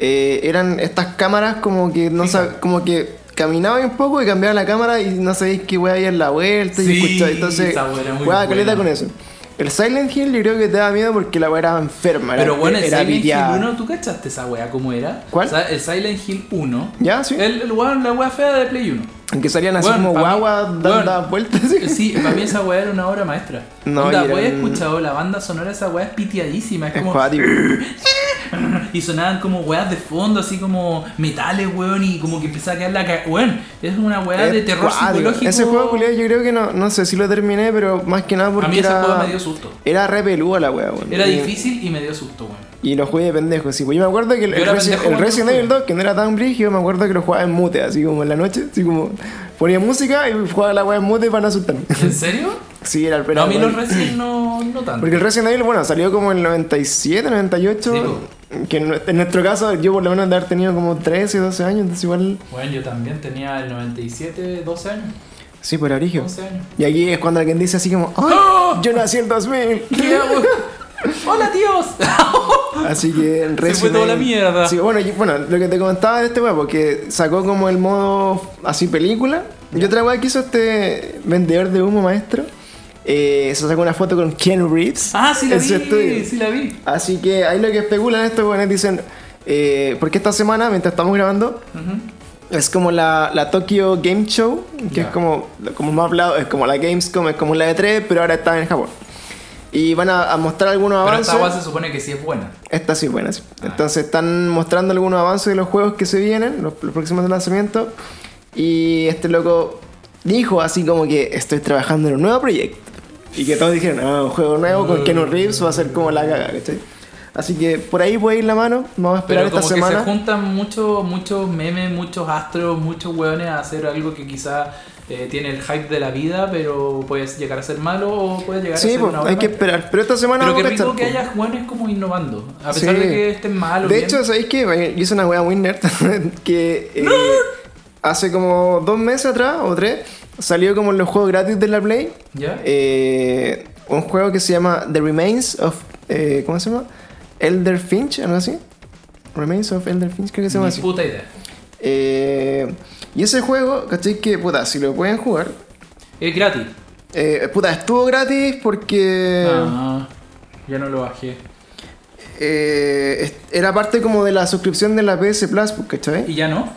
eh, eran estas cámaras como que no como que caminaba un poco y cambiaba la cámara y no sabéis qué weá había en la vuelta y Sí, escuchabais. Entonces, weá caleta con eso. El Silent Hill yo creo que te da miedo porque la weá era enferma. Pero era, bueno, el era Silent Hill piteada. 1, ¿tú cachaste esa weá cómo era? ¿Cuál? O sea, el Silent Hill 1. ¿Ya? Sí. El, el la weá fea de Play 1. En que salían así como mí- guagua dando vueltas. Eh, Sí, para mí esa weá era una obra maestra. No, y eran- escuchado la banda sonora de esa weá es pitiadísima. Es Es como. (laughs) (laughs) Y sonaban como weas de fondo, así como metales, weón, y como que empezaba a quedar la ca... Weón, es una weá de terror psicológico. Ese juego, culiao, yo creo que no, no sé si lo terminé, pero más que nada porque a mí ese era. juego me dio susto. Era re peluda la wea, weón. Era Y- difícil y me dio susto, weón. Y lo jugué de pendejo, sí. Pues yo me acuerdo que el, Resident Evil jugué. 2, que no era tan brígido, me acuerdo que lo jugaba en mute, así como en la noche, así como ponía música y jugaba la wea en mute para no asustarme. ¿En serio? (laughs) sí, era el No, a mí los Resident no, no tanto. Porque el Resident Evil, bueno, salió como en el 97, 98. Sí. Que en, nuestro caso, yo por lo menos de haber tenido como 13, 12 años, entonces igual. Bueno, yo también tenía el 97, 12 años. Sí, por origen. 11 años. Y aquí es cuando alguien dice así como, ¡ay! ¡Oh! Yo nací en 2000. (laughs) ¿Qué hago? ¡Hola, tíos! (laughs) Así que en Se fue toda la mierda. Sí, bueno, y- bueno, lo que te comentaba de este weá, porque sacó como el modo así película. Y otra weá que hizo este vendedor de humo maestro. Eh, se sacó una foto con Ken Reeves. ah, sí la vi, sí la vi. Así que ahí lo que especulan estos weones dicen. Eh, porque esta semana, mientras estamos grabando, es como la, la Tokyo Game Show, que es como, como más hablado, es como la Gamescom, es como la E3, pero ahora está en Japón. Y van a, a mostrar algunos Pero avances. esta se supone que sí es buena. Esta sí, buena, sí. Ah. Entonces están mostrando algunos avances de los juegos que se vienen, los, los próximos lanzamientos. Y este loco dijo así como que estoy trabajando en un nuevo proyecto. Y que todos dijeron, ah, un juego nuevo con Mm. Keanu Reeves va a ser como la caga, ¿cachai? Así que por ahí puede ir la mano. Vamos a esperar Pero esta como que semana. se juntan muchos muchos memes, muchos astros, muchos hueones a hacer algo que quizá eh, tiene el hype de la vida, pero puede llegar a ser malo o puede llegar a Sí, ser pues, una hay que esperar. Pero esta semana Pero vamos qué a rico que po. haya hueones como innovando. A pesar Sí. de que estén malos. De bien. hecho, ¿sabéis qué? Yo hice una wea muy nerd (laughs) que eh, hace como dos meses atrás o tres salió como en los juegos gratis de la Play ¿Ya? eh, un juego que se llama The Remains of eh, ¿cómo se llama? Elder Finch, algo así. Remains of Elder Finch, creo que se llama Ni así. puta idea. Eh, y ese juego, ¿cachai? Que puta, si lo pueden jugar, Es gratis. eh, puta, estuvo gratis porque Ah, ya no lo bajé. eh, era parte como de la suscripción de la PS Plus, ¿cachai? ¿Y ya no?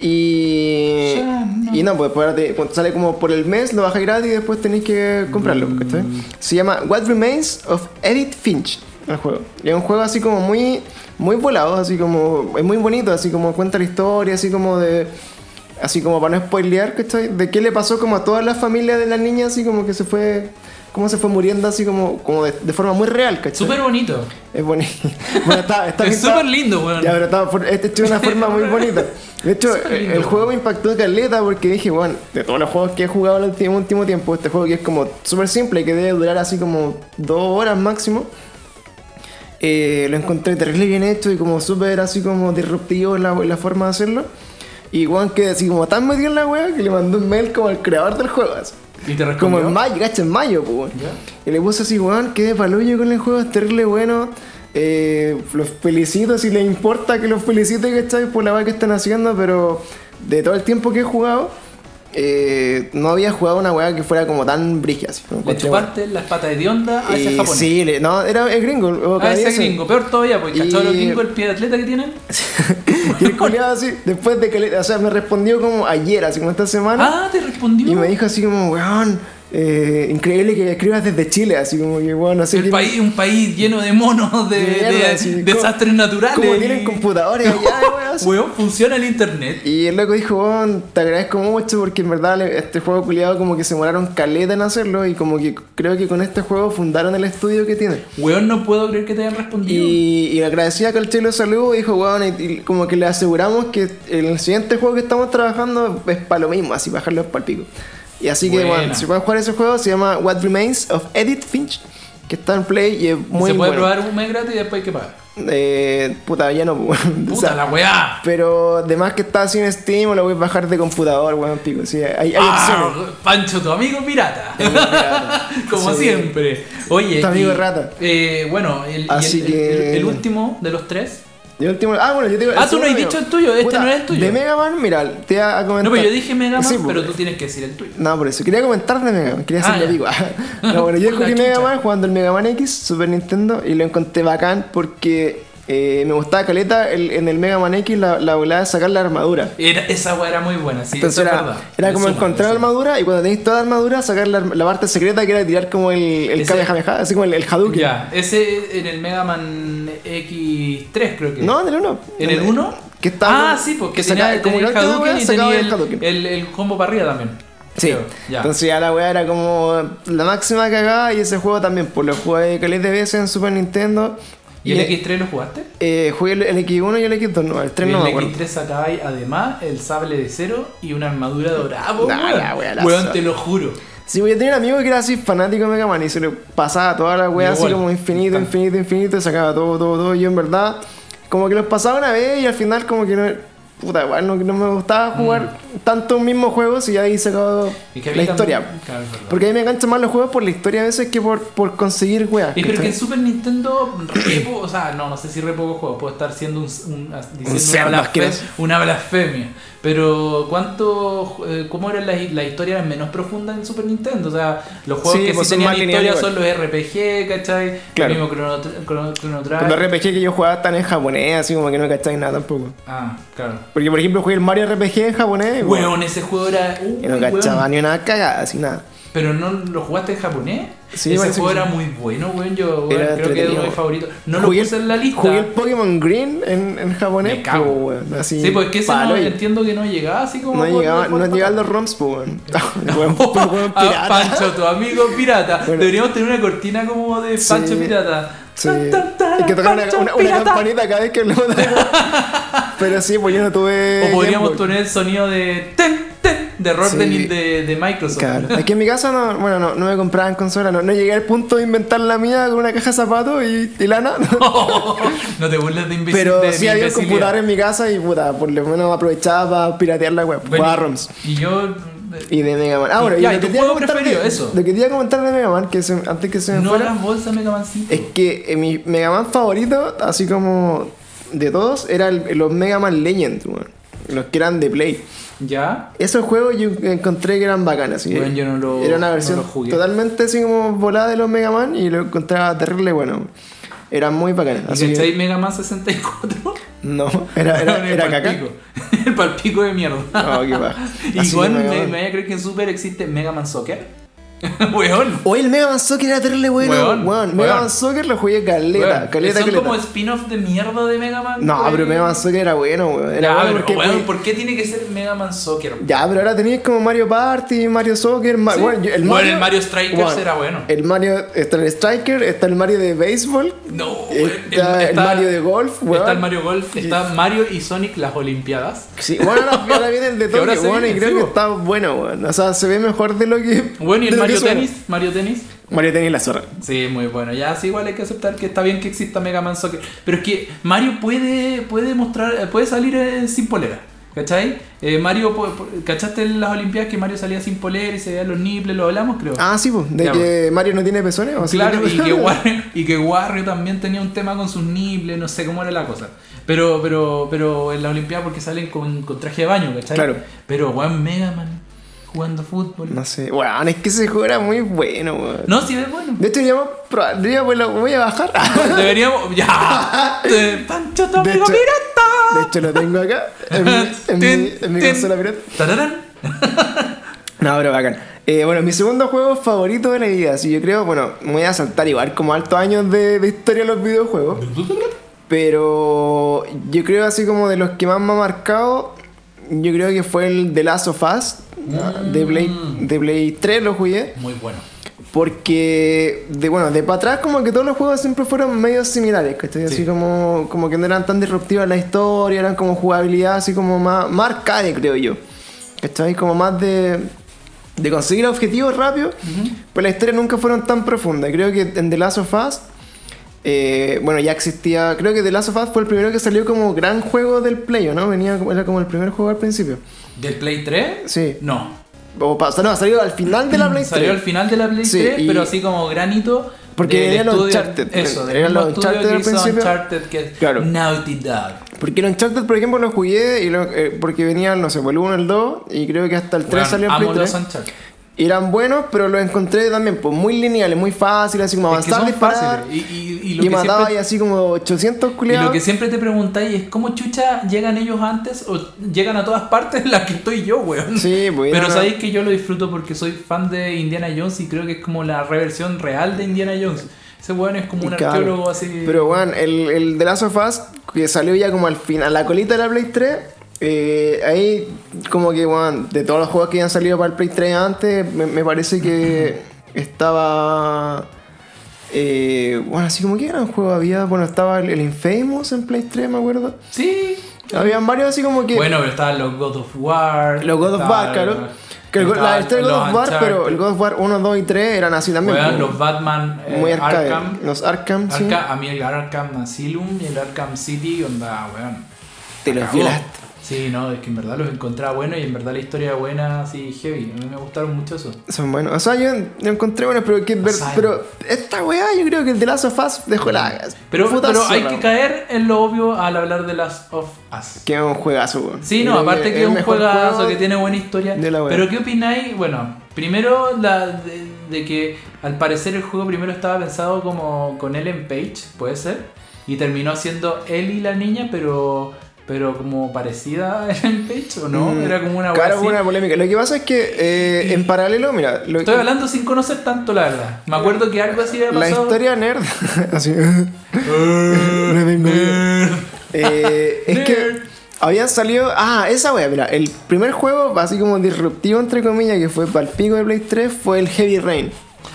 Y, no. y no, pues después ahora te- cuando sale como por el mes, lo bajáis gratis y después tenéis que comprarlo. Mm. Se llama What Remains of Edith Finch, el juego. Y es un juego así como muy, muy volado, así como, es muy bonito, así como cuenta la historia, así como de, así como para no spoilear, ¿cachai? De qué le pasó como a todas las familias de las niñas, así como que se fue cómo se fue muriendo así como, como de, de forma muy real, ¿cachai? Súper bonito. Es bonito. (laughs) Bueno, está, está (laughs) Es súper lindo, weón. Ya, pero está este hecho de una forma muy (laughs) bonita. De hecho, lindo, el juego me impactó caleta porque dije, bueno, de todos los juegos que he jugado en el último, último tiempo, este juego que es como súper simple y que debe durar así como dos horas máximo, eh, lo encontré terrible bien hecho y como súper así como disruptivo la, la forma de hacerlo. Y Juan que así como tan metido en la wea que le mandó un mail como al creador del juego. así. Y te Como en mayo, cacha, en mayo, pues. Ya. Y le puse así, weón, quedé palullo con el juego, es terrible bueno. Eh, los felicito si les importa que los felicite, ¿cachai? Por la weá que están haciendo, pero de todo el tiempo que he jugado, eh, no había jugado una weá que fuera como tan brígida. Así, Le Encontré, chupaste las patas de onda a ese y japonés. Sí, le- no, era el gringo. Ah, ese gringo, peor todavía, porque ¿cachai los Y- gringos el pie de atleta que tienen? (laughs) y el culiado así, después de que le, o sea, me respondió como ayer, así como esta semana. Ah, te respondió. Y me dijo así como, weón, eh, increíble que escribas desde Chile, así como que, weón, no sé el país, un país lleno de monos, de, mierda, desastres naturales. Como tienen computadores allá, (laughs) weón. así. Weón, funciona el internet. Y el loco dijo, weón, te agradezco mucho porque en verdad este juego culiado como que se moraron caleta en hacerlo y como que creo que con este juego fundaron el estudio que tienen. Weón, no puedo creer que te hayan respondido. Y, y agradecía que el Chelo saludó y dijo, weón, y, y como que le aseguramos que el siguiente juego que estamos trabajando es para lo mismo, así bajarlo para el pico. Y así que, bueno, si pueden jugar ese juego, se llama What Remains of Edith Finch, que está en Play y es muy se puede bueno. probar un mes gratis y después hay que pagar. Eh, puta, ya no. (laughs) O Puta sea, la weá. Pero además que está sin Steam, lo voy a bajar de computador, weón, pico. Sí, hay, hay Ah, opciones. Pancho, tu amigo pirata. (laughs) Como Sí. siempre. Oye, Tu amigo y, rata. eh, bueno, el, y Así el- que- el- el último de los tres. Último, ah, bueno, yo te digo. Ah, tú no has dicho el tuyo, este Puta, no es el tuyo. De Mega Man, mira, te voy a comentar. No, pero yo dije Mega Man, Sí, pero pues. tú tienes que decir el tuyo. No, por eso. Quería comentar de Mega Man. Quería Ah, hacerlo ya. digo. (laughs) no, bueno, yo descubrí Mega. Man jugando el Mega Man X, Super Nintendo, y lo encontré bacán porque eh, me gustaba caleta el- en el Mega Man X la, la volada de sacar la armadura. Era, esa weá era muy buena, sí, Entonces eso es era, verdad. era como suma, encontrar la armadura y cuando tenéis toda la armadura sacar la, la parte secreta que era tirar como el, el Ese- Kamehameha, así como el, el Hadouken. Ya, ese en el Mega Man X3 creo que. No, en el 1. ¿En el 1? Que estaba ah, sí, porque que tenía, saca- como el que Hadouken y tenía el el, Hadouken. el, combo para arriba también. Sí, ya. entonces ya la weá era como la máxima cagada y ese juego también, pues lo jugué caleta de veces en Super Nintendo. ¿Y el eh, X3 lo jugaste? eh, jugué el, el X1 y el X2, no, el 3 Y no el me acuerdo. X3 sacaba ahí, además el sable de cero y una armadura dorada, Nah, weón. Weón, zorra. te lo juro. Sí, pues yo tenía un amigo que era así fanático de Mega Man y se le pasaba toda la weá así como infinito, infinito, infinito, y sacaba todo, todo, todo. Y yo en verdad, como que los pasaba una vez y al final como que no... Puta, igual no, no me gustaba jugar tanto un mismo juego si ya ahí Mm. Mí la también- historia. Claro. Porque a mí me enganchan más los juegos por la historia a veces que por, por conseguir weas. Y pero que en Super Nintendo, re po- o sea, no, no sé si re poco juego, puedo estar siendo un, un- diciendo una, asqueroso. una blasfemia. Pero, ¿cuánto, eh, cómo eran las la historias menos profundas en Super Nintendo? O sea, los juegos Sí, que pues sí tenían historia son los RPG, ¿cachai? Claro. El mismo Chrono, Chrono, Chrono Trigger. Los RPG que yo jugaba están en japonés, así como que no cacháis nada tampoco. Ah, claro. Porque por ejemplo jugué el Mario RPG en japonés Weón, ese juego era. y no cachaba weón. ni una cagada, así nada. Pero no lo jugaste en japonés. Sí, ese juego era muy bueno, weón. Yo weón, creo que es uno de mis favoritos. No lo Jugué puse el- en la lista. Jugué el Pokémon Green en, en japonés, Me cago. po, weón, así. Sí, porque ese palo, no, y entiendo que no llegaba así como. no llegaba, llegaban los ROMs, pues weón. (laughs) Ah, pirata. Pancho, tu amigo pirata. Bueno. Deberíamos tener una cortina como de Sí. Pancho pirata. Sí. Hay que tocar una, una, una campanita cada vez que de (laughs) Pero sí, pues yo no tuve. O podríamos poner el sonido de ten, ten, de Rodney Sí. de, de Microsoft. Claro. Aquí en mi casa no, bueno, no, no me compraban consola, no, no llegué al punto de inventar la mía con una caja de zapatos y, y lana. (laughs) no te burles de imbécil. Pero de sí había un computador en mi casa y puta, por lo menos aprovechaba para piratear la web, Bueno, ROMs. Y yo. Y de Mega Man. Ah, bueno, Ya, y ¿y lo que juego preferido? de, Eso. Lo que te iba a comentar de Mega Man, que se- antes que se me No fuera, hagas bolsa Mega Mancito. es que eh, mi Mega Man favorito, así como de todos, eran los Mega Man Legends, weón. Los que eran de Play. ¿Ya? Esos juegos yo encontré que eran bacanas. Bueno, yo no lo- Era una no versión jugué. totalmente así como volada de los Mega Man y lo encontraba terrible bueno. Eran muy bacanas. ¿Y Así que- Mega Man 64? (laughs) no, (laughs) era, era, el era caca. palpico. el (laughs) palpico de mierda. No, qué Igual me, me a creer que en Super existe Mega Man Soccer. (laughs) weón. Hoy el Mega Man Soccer era terrible bueno. Weón, Weón, Mega weón. Man Soccer lo jugué caleta, Weón, caleta, Son caleta. como spin-off de mierda de Mega Man. No, weón. pero Mega Man Soccer era bueno, weón. Era Ya, bueno pero, porque weón, podía- ¿por qué tiene que ser Mega Man Soccer? Ya, pero ahora tenéis como Mario Party, Mario Soccer, Ma- Sí. bueno, el Mario, el Mario Strikers era bueno. El Mario, está el Striker, está el Mario de béisbol, No, weón, está el, Mario de golf, weón. Está el Mario Golf, está Mario y Sonic las Olimpiadas. Sí, bueno, ahora, ahora (laughs) viene el de se bueno, y creo que está bueno, weón. O sea, se ve mejor de lo que. Bueno, y el lo que Mario. Tennis, Mario Tennis. Mario Tennis la zorra. Sí, muy bueno. Ya, sí, igual hay que aceptar que está bien que exista Mega Man Soccer. Pero es que Mario puede, puede mostrar, puede salir eh, sin polera. ¿Cachai? Eh, Mario, ¿cachaste en las Olimpiadas que Mario salía sin polera y se veían los nipples? Lo hablamos, creo. Ah, sí, pues, de Ya, que Mario no tiene pezones. ¿o Claro, tiene y que? Wario, y que Wario también tenía un tema con sus nipples, no sé cómo era la cosa. Pero, pero, pero en la Olimpiada porque salen con, con traje de baño, ¿cachai? Claro. Pero Juan Mega Man jugando fútbol. No sé, weón, es que ese juego era muy bueno, weón. No, sí, es bueno. De hecho, deberíamos probar, lo voy a bajar. (laughs) Deberíamos. ¡Ya! (laughs) ¡Pancho, tu amigo hecho- pirata! De hecho, lo tengo acá, en mi, en mi, en consola pirata. Tararán. (laughs) No, pero bacán. Eh, bueno, mi segundo juego favorito de la vida, si yo creo, bueno, me voy a saltar igual como altos años de, de historia de los videojuegos. Pero yo creo así como de los que más me ha marcado, yo creo que fue el The Last of Us, de Play, de Play 3 lo jugué. Muy bueno. Porque, de bueno, de para atrás como que todos los juegos siempre fueron medio similares, ¿cachai? Así Sí. como, como que no eran tan disruptivas la historia, eran como jugabilidad así como más, más arcade, creo yo. ¿Cachai? Como más de, de conseguir objetivos rápido, pero la historia nunca fueron tan profundas. Creo que en The Last of Us, eh, bueno, ya existía, creo que The Last of Us fue el primero que salió como gran juego del Play, ¿o ¿no? Venía, era como el primer juego al principio. ¿Del Play 3? Sí. No. O pa- o sea, no, salió al final de la Play 3. Salió al final de la Play Sí, 3, y- pero así como granito. Porque eran los Uncharted, Eso, eran los Uncharted que al principio. Uncharted, que es Claro. Naughty Dog. Porque el Uncharted, por ejemplo, lo jugué y lo- eh, porque venían, no sé, el 1, el 2 y creo que hasta el 3 Bueno, salió en amo Play 3. los Uncharted. Y eran buenos, pero los encontré también pues muy lineales, muy fáciles, así como Es que avanzar, disparar. Y, y, y lo Y, que mataba siempre- ahí así como 800 Y culiados. lo que siempre te preguntáis es cómo chucha llegan ellos antes o llegan a todas partes en las que estoy yo, weón. Sí, pues, Pero sabéis que yo lo disfruto porque soy fan de Indiana Jones y creo que es como la reversión real de Indiana Jones. Ese weón es como un Claro. arqueólogo así. Pero bueno, el, el The Last of Us, que salió ya como al final, a la colita de la Play 3, eh, ahí como que, bueno, de todos los juegos que habían salido para el Play 3 antes, me, me parece que estaba... Eh, bueno, así como que era un juego, había, bueno, estaba el, el Infamous en Play 3, me acuerdo. Sí. Habían varios así como que... Bueno, pero estaban los God of War. los God of War, claro. Que el, la historia de God of War, pero Uncharted. el God of War 1, 2 y 3 eran así también. Los Batman eh, muy arcade. Arkham. Los Arkham, sí. A mí el Arkham Asylum y el Arkham City, onda, weón. Te los violaste. Sí, no, es que en verdad los encontraba buenos y en verdad la historia buena, así heavy. A mí me gustaron mucho eso. Son buenos. O sea, yo, encontré buenos, pero, que, ver- pero esta weá yo creo que el de Last of Us dejó la. Pero, pero hay que caer en lo obvio al hablar de Last of Us. Que es un juegazo, weón. Sí, no, Creo aparte que, es un juegazo, juego que tiene buena historia. de la. Pero ¿qué opináis? Bueno, primero la de, de que al parecer el juego primero estaba pensado como con Ellen Page, puede ser, y terminó siendo él y la niña, pero pero como parecida (laughs) a Ellen Page o no, Mm, era como una Claro, así. una polémica. Lo que pasa es que eh, en paralelo, mira, lo- Estoy hablando sin conocer tanto la verdad. Me acuerdo que algo así había la pasado. historia nerd. (laughs) así. idea. Eh, es que habían salido. Ah, esa wea, mira. El primer juego, así como disruptivo, entre comillas, que fue para el pico de Play 3, fue el Heavy Rain.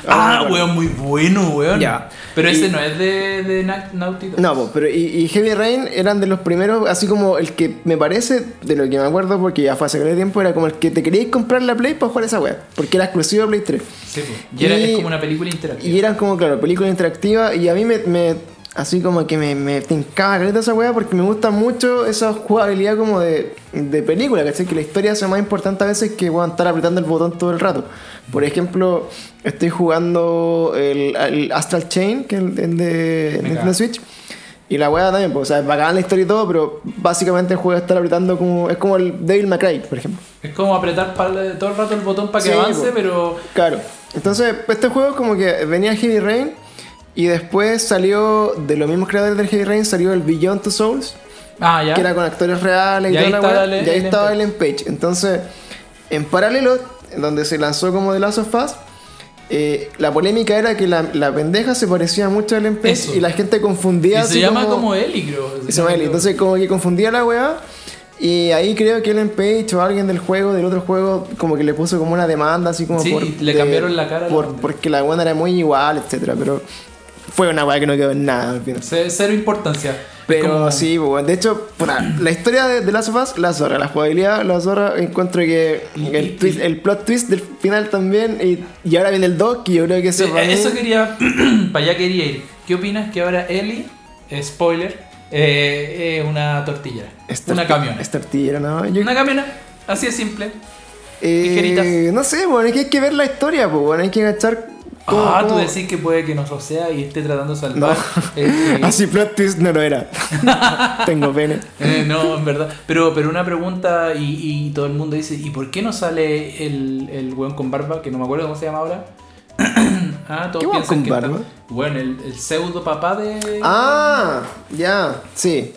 Ah, bueno. weón, muy bueno, weón. Ya. Pero ese Y- no es de, de Na- Naughty Dog. No, pero y, y Heavy Rain eran de los primeros, así como el que me parece, de lo que me acuerdo, porque ya fue hace de tiempo, era como el que te queríais comprar la Play para jugar esa wea, porque era exclusivo de Play 3. Sí, po. y, era, Y- es como una película interactiva. Y eran como, claro, películas interactivas, y a mí me, me- así como que me, me tincaba caleta esa wea, porque me gusta mucho esa jugabilidad como de, de película, ¿cachai? Que la historia sea más importante a veces que bueno, estar apretando el botón todo el rato. Por ejemplo, estoy jugando el, el Astral Chain, que es el, el de Nintendo. Switch. Y la weá también, pues, o sea, es bacán la historia y todo, pero básicamente el juego está apretando como. Es como el Devil May Cry, por ejemplo. Es como apretar todo el rato el botón para que Sí, avance, po. pero Claro. Entonces, este juego como que venía Heavy Rain y después salió, de los mismos creadores del Heavy Rain, salió el Beyond Two Souls, Ah, ya. que era con actores reales y, Y ahí toda la el- y ahí Ellen estaba Page. Ellen Page. Entonces, en paralelo, donde se lanzó como The Last of Us, eh, la polémica era que la, la pendeja se parecía mucho al MP Eso. y la gente confundía. Y así se llama como Eli, creo. se llama Ellie. Entonces como que confundía la weá. Y ahí creo que Ellen Page o alguien del juego, del otro juego, como que le puso como una demanda así como Sí, por... le cambiaron la cara a la por- porque la buena era muy igual, etcétera Pero fue una weá que no quedó en nada al final. Cero importancia. Pero Como- sí, pues, bueno, de hecho, la historia de, de Last of Us, la zorra, la jugabilidad, la zorra, encuentro que el, y- twist- el plot twist del final también, y, y ahora viene el 2, que yo creo que Sí, eso para mí- eso quería, (clears throat) para allá quería ir. ¿Qué opinas que ahora Ellie, eh, spoiler, eh, es una tortilla? es una camiona. Es tortillera, ¿no? Yo- Una camiona, así de simple. eh, no sé, bueno, es que hay que ver la historia, pues, bueno, hay que agachar ah, tú decís que puede que no lo sea y esté tratando de salvar. No. (laughs) eh, Así plot twist no lo era. (laughs) Tengo pene. eh, no, en verdad. Pero, pero una pregunta y, y todo el mundo dice, ¿y por qué no sale el, el weón con barba, que no me acuerdo cómo se llama ahora? (clears throat) ah, todos ¿Qué weón con que barba? Está, bueno, el, el pseudo papá de... Ah, ya, sí.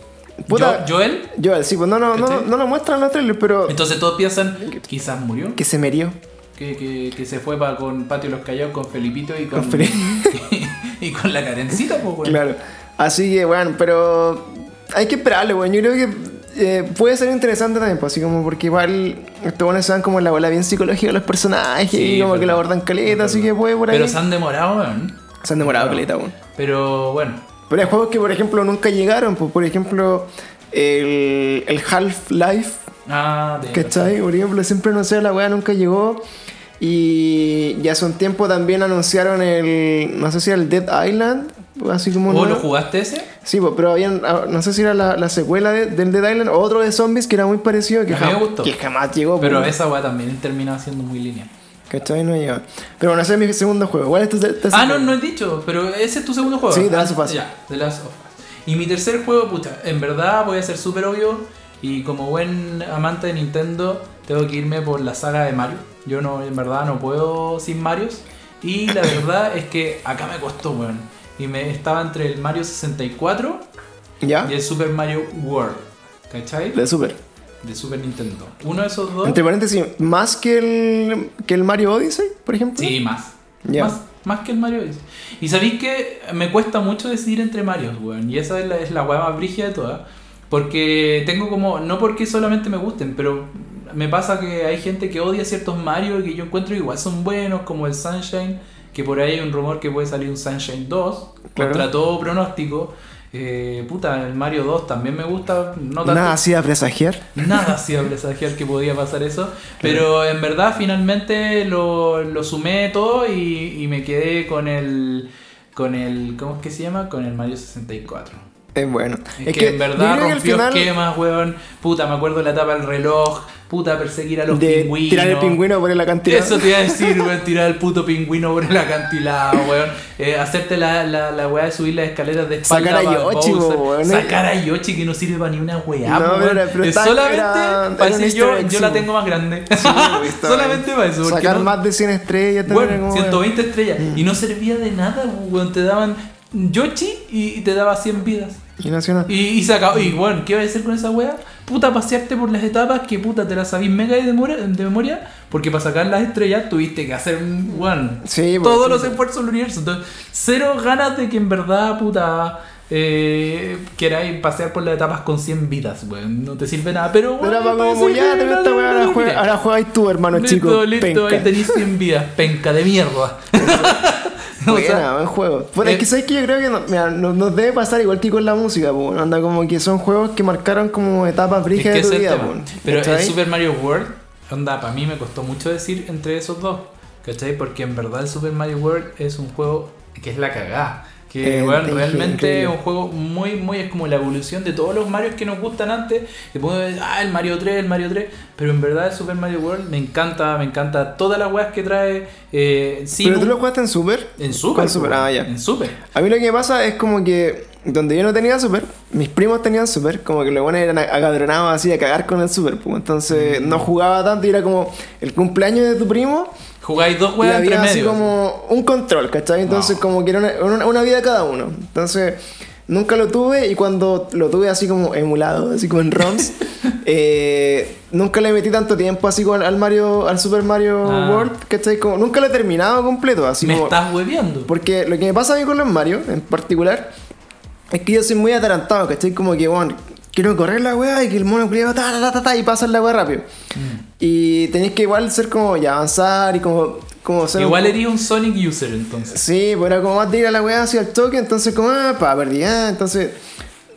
Puta, Jo- Joel. Joel, sí, pues no, no, no, no lo muestran en los trailers, pero Entonces todos piensan, quizás murió. que se merió. Que, que, que se fue pa- con Patio Los Callados, con Felipito y con, Con Felipe. (laughs) y con la carencita, pues, weón. Claro. Así que, bueno, pero hay que esperarle, bueno. Yo creo que eh, puede ser interesante también, pues así como porque igual estos buenos se van como en la bola bien psicológica de los personajes Sí, y como que la abordan caleta, así que puede por ahí. Pero se han demorado, weón. Se han demorado caleta, bueno. Pero bueno. Pero hay juegos que, por ejemplo, nunca llegaron, pues por ejemplo, el, el Half-Life, Ah, de ¿cachai? Por ejemplo, siempre sé, la weá nunca llegó. Y ya hace un tiempo también anunciaron el, no sé si era el Dead Island, así como... ¿O nuevo. lo jugaste ese? Sí, pero habían, ah, no sé si era la, la secuela de- del Dead Island o otro de zombies que era muy parecido que, jam- gustó. que jamás llegó. Pero esa weá también termina siendo muy lineal. ¿Cachai? No llega. Pero bueno, ese es mi segundo juego. ¿Cuál es tu Ah, no, no he dicho, pero ese es tu segundo juego. Sí, The Ah, Last of Us. Ya, The Last of Us. Y mi tercer juego, pucha, en verdad voy a ser súper obvio. Y como buen amante de Nintendo, tengo que irme por la saga de Mario. Yo no, en verdad no puedo sin Marios. Y la (coughs) verdad es que acá me costó, weón. Y me estaba entre el Mario 64 ¿Ya? y el Super Mario World. ¿Cachai? De Super. De Super Nintendo. Uno de esos dos. Entre paréntesis, más que el, que el Mario Odyssey, por ejemplo. Sí, más. Ya. Más, más que el Mario Odyssey. Y sabéis que me cuesta mucho decidir entre Marios, weón. Y esa es la, es la weá más brígida de todas. Porque tengo como. No porque solamente me gusten, pero me pasa que hay gente que odia ciertos Mario que yo encuentro igual son buenos, como el Sunshine. Que por ahí hay un rumor que puede salir un Sunshine 2. Claro. Contra todo pronóstico. Eh, puta, el Mario 2 también me gusta. No tanto. Nada hacía presagiar. Nada hacía presagiar que podía pasar eso. Pero en verdad finalmente lo, lo sumé todo y, y me quedé con el. Con el. ¿Cómo es que se llama? Con el Mario 64. Es bueno. Es, que, en verdad rompió final esquemas, weón. Puta, me acuerdo la etapa del reloj. Puta, perseguir a los de pingüinos. tirar el pingüino por el acantilado. Eso te iba a decir, (laughs) weón, tirar el puto pingüino por el acantilado, weón. Eh, hacerte la, la, la weá de subir las escaleras de espalda Sacar a Yoshi, weón. Sacar a Yoshi que no sirve para ni una weá, No, pero weón. pero Es está- solamente era- para decir yo, yo la tengo más grande. Sí, (laughs) solamente para eso. Sacar no- más de 100 estrellas como, 120 estrellas. Mm. Y no servía de nada, weón. Te daban Yoshi y te daba 100 vidas. Y nacional. Y, y se acabó. Y bueno, ¿qué vas a hacer con esa wea? Puta, pasearte por las etapas que puta te las sabís mega de memoria, de memoria porque para sacar las estrellas tuviste que hacer un. Sí, pues, todos sí. los esfuerzos del universo. Entonces, cero ganas de que en verdad, puta. Eh, queráis pasear por las etapas con 100 vidas, weón. No te sirve nada, pero weón, parece como, ya, te esta no ahora juega- ahora juegas tú, hermano Listo, chico. listo, ahí penca. tenéis 100 vidas, penca de mierda. (laughs) O Buena, sea, buen juego. Bueno, eh, es que sabes que yo creo que no- mira, no- nos debe pasar igual que con la música. Anda como que son juegos que marcaron como etapas Es brígidas que de tu vida. Pero el. Super Mario World, onda, para mí me costó mucho decir entre esos dos. ¿Cachai? Porque en verdad el Super Mario World es un juego que es la cagada. Que Eh, bueno, realmente es un juego muy, muy, es como la evolución de todos los Marios que nos gustan antes. Que podemos decir, ah, el Mario 3, el Mario 3. Pero en verdad el Super Mario World me encanta, me encanta todas las weas que trae. Eh, Pero tú lo jugaste en Super. en Super. ¿Cuál Super? po, Ah, ya. En Super. A mí lo que pasa es como que donde yo no tenía Super, mis primos tenían Super, como que los buenos eran agadronados así a cagar con el Super, pues. Entonces Mm. no jugaba tanto y era como el cumpleaños de tu primo Jugáis dos weas entre había así medio. como un control, ¿cachai? Entonces como que era una, una- una vida cada uno. Entonces Nunca lo tuve y cuando lo tuve así como emulado, así como en ROMs, (laughs) eh, nunca le metí tanto tiempo así como al Mario, al Super Mario Ah. World, ¿cachai? Como, nunca lo he terminado completo, así Me como... estás hueviando. Porque lo que me pasa a mí con los Mario, en particular, es que yo soy muy atarantado, ¿cachai? Como que, bueno, quiero correr la weá y que el mono culiao ta, ta, ta, ta, y pasar la weá rápido. Mm. Y tenéis que igual ser como ya avanzar y como, como ser. un Igual eres un Sonic user entonces. Sí, pues era como más de ir a la weá hacia el toque, entonces como, ah, pa, perdí, ah, entonces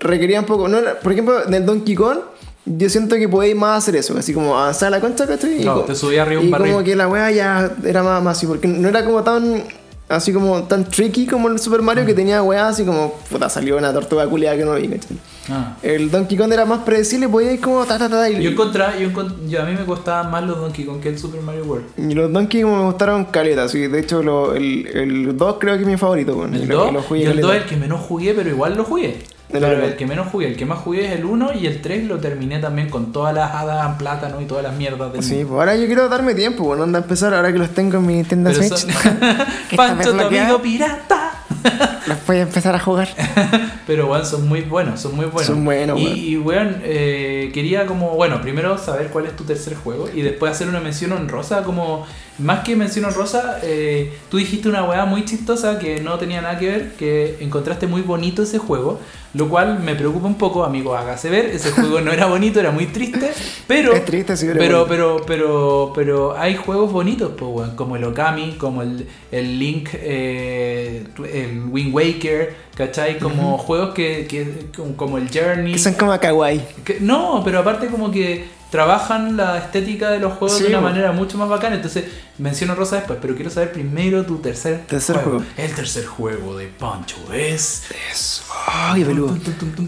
requería un poco. No por ejemplo, en el Donkey Kong, yo siento que podéis más hacer eso, así como avanzar la concha, ¿cachai? Y No, co- te subí arriba un Y barril. como que la weá ya era más, más así, porque no era como tan. Así como tan tricky como el Super Mario Mm. que tenía weá así como, puta, salió una tortuga culiada que no vi, ¿cachai? Ah. El Donkey Kong era más predecible, podía ir como ta ta ta, ta, y, Yo encontraba, yo encont- yo- a mí me costaban más los Donkey Kong que el Super Mario World. y los Donkey como me gustaron caleta, sí, de hecho lo- el, el 2 creo que es mi favorito, bueno, y El lo- 2, y lo jugué y el caleta. 2 es el que menos jugué, pero igual lo jugué. El Pero uno. el que menos jugué, el que más jugué es el 1 y el 3 lo terminé también con todas las hadas en plátano y todas las mierdas del Sí, mundo. pues ahora yo quiero darme tiempo, bueno, anda a empezar ahora que los tengo en mi Nintendo Switch. son- (laughs) Pancho, tu amigo pirata. (laughs) los voy a empezar a jugar. (laughs) Pero weón, son muy buenos, son muy buenos. Son buenos, Y, weón. y weón, eh, quería como, bueno, primero saber cuál es tu tercer juego y después hacer una mención honrosa, como, más que mención honrosa, eh, tú dijiste una weá muy chistosa que no tenía nada que ver, que encontraste muy bonito ese juego, lo cual me preocupa un poco, amigo, hágase ver, ese (laughs) juego no era bonito, era muy triste, pero... Es triste, sí, pero pero, pero, pero, pero hay juegos bonitos, pues, weón, como el Okami, como el, el Link, eh, el Wind Waker, ¿cachai? Como juegos que, que como- el Journey. Que son como kawaii. Que- no, pero aparte como que trabajan la estética de los juegos Sí, de una manera mucho más bacana. Entonces, menciono Rosa después, pero quiero saber primero tu tercer, Tercer juego. El tercer juego de Pancho es... Eso. Ay, peludo.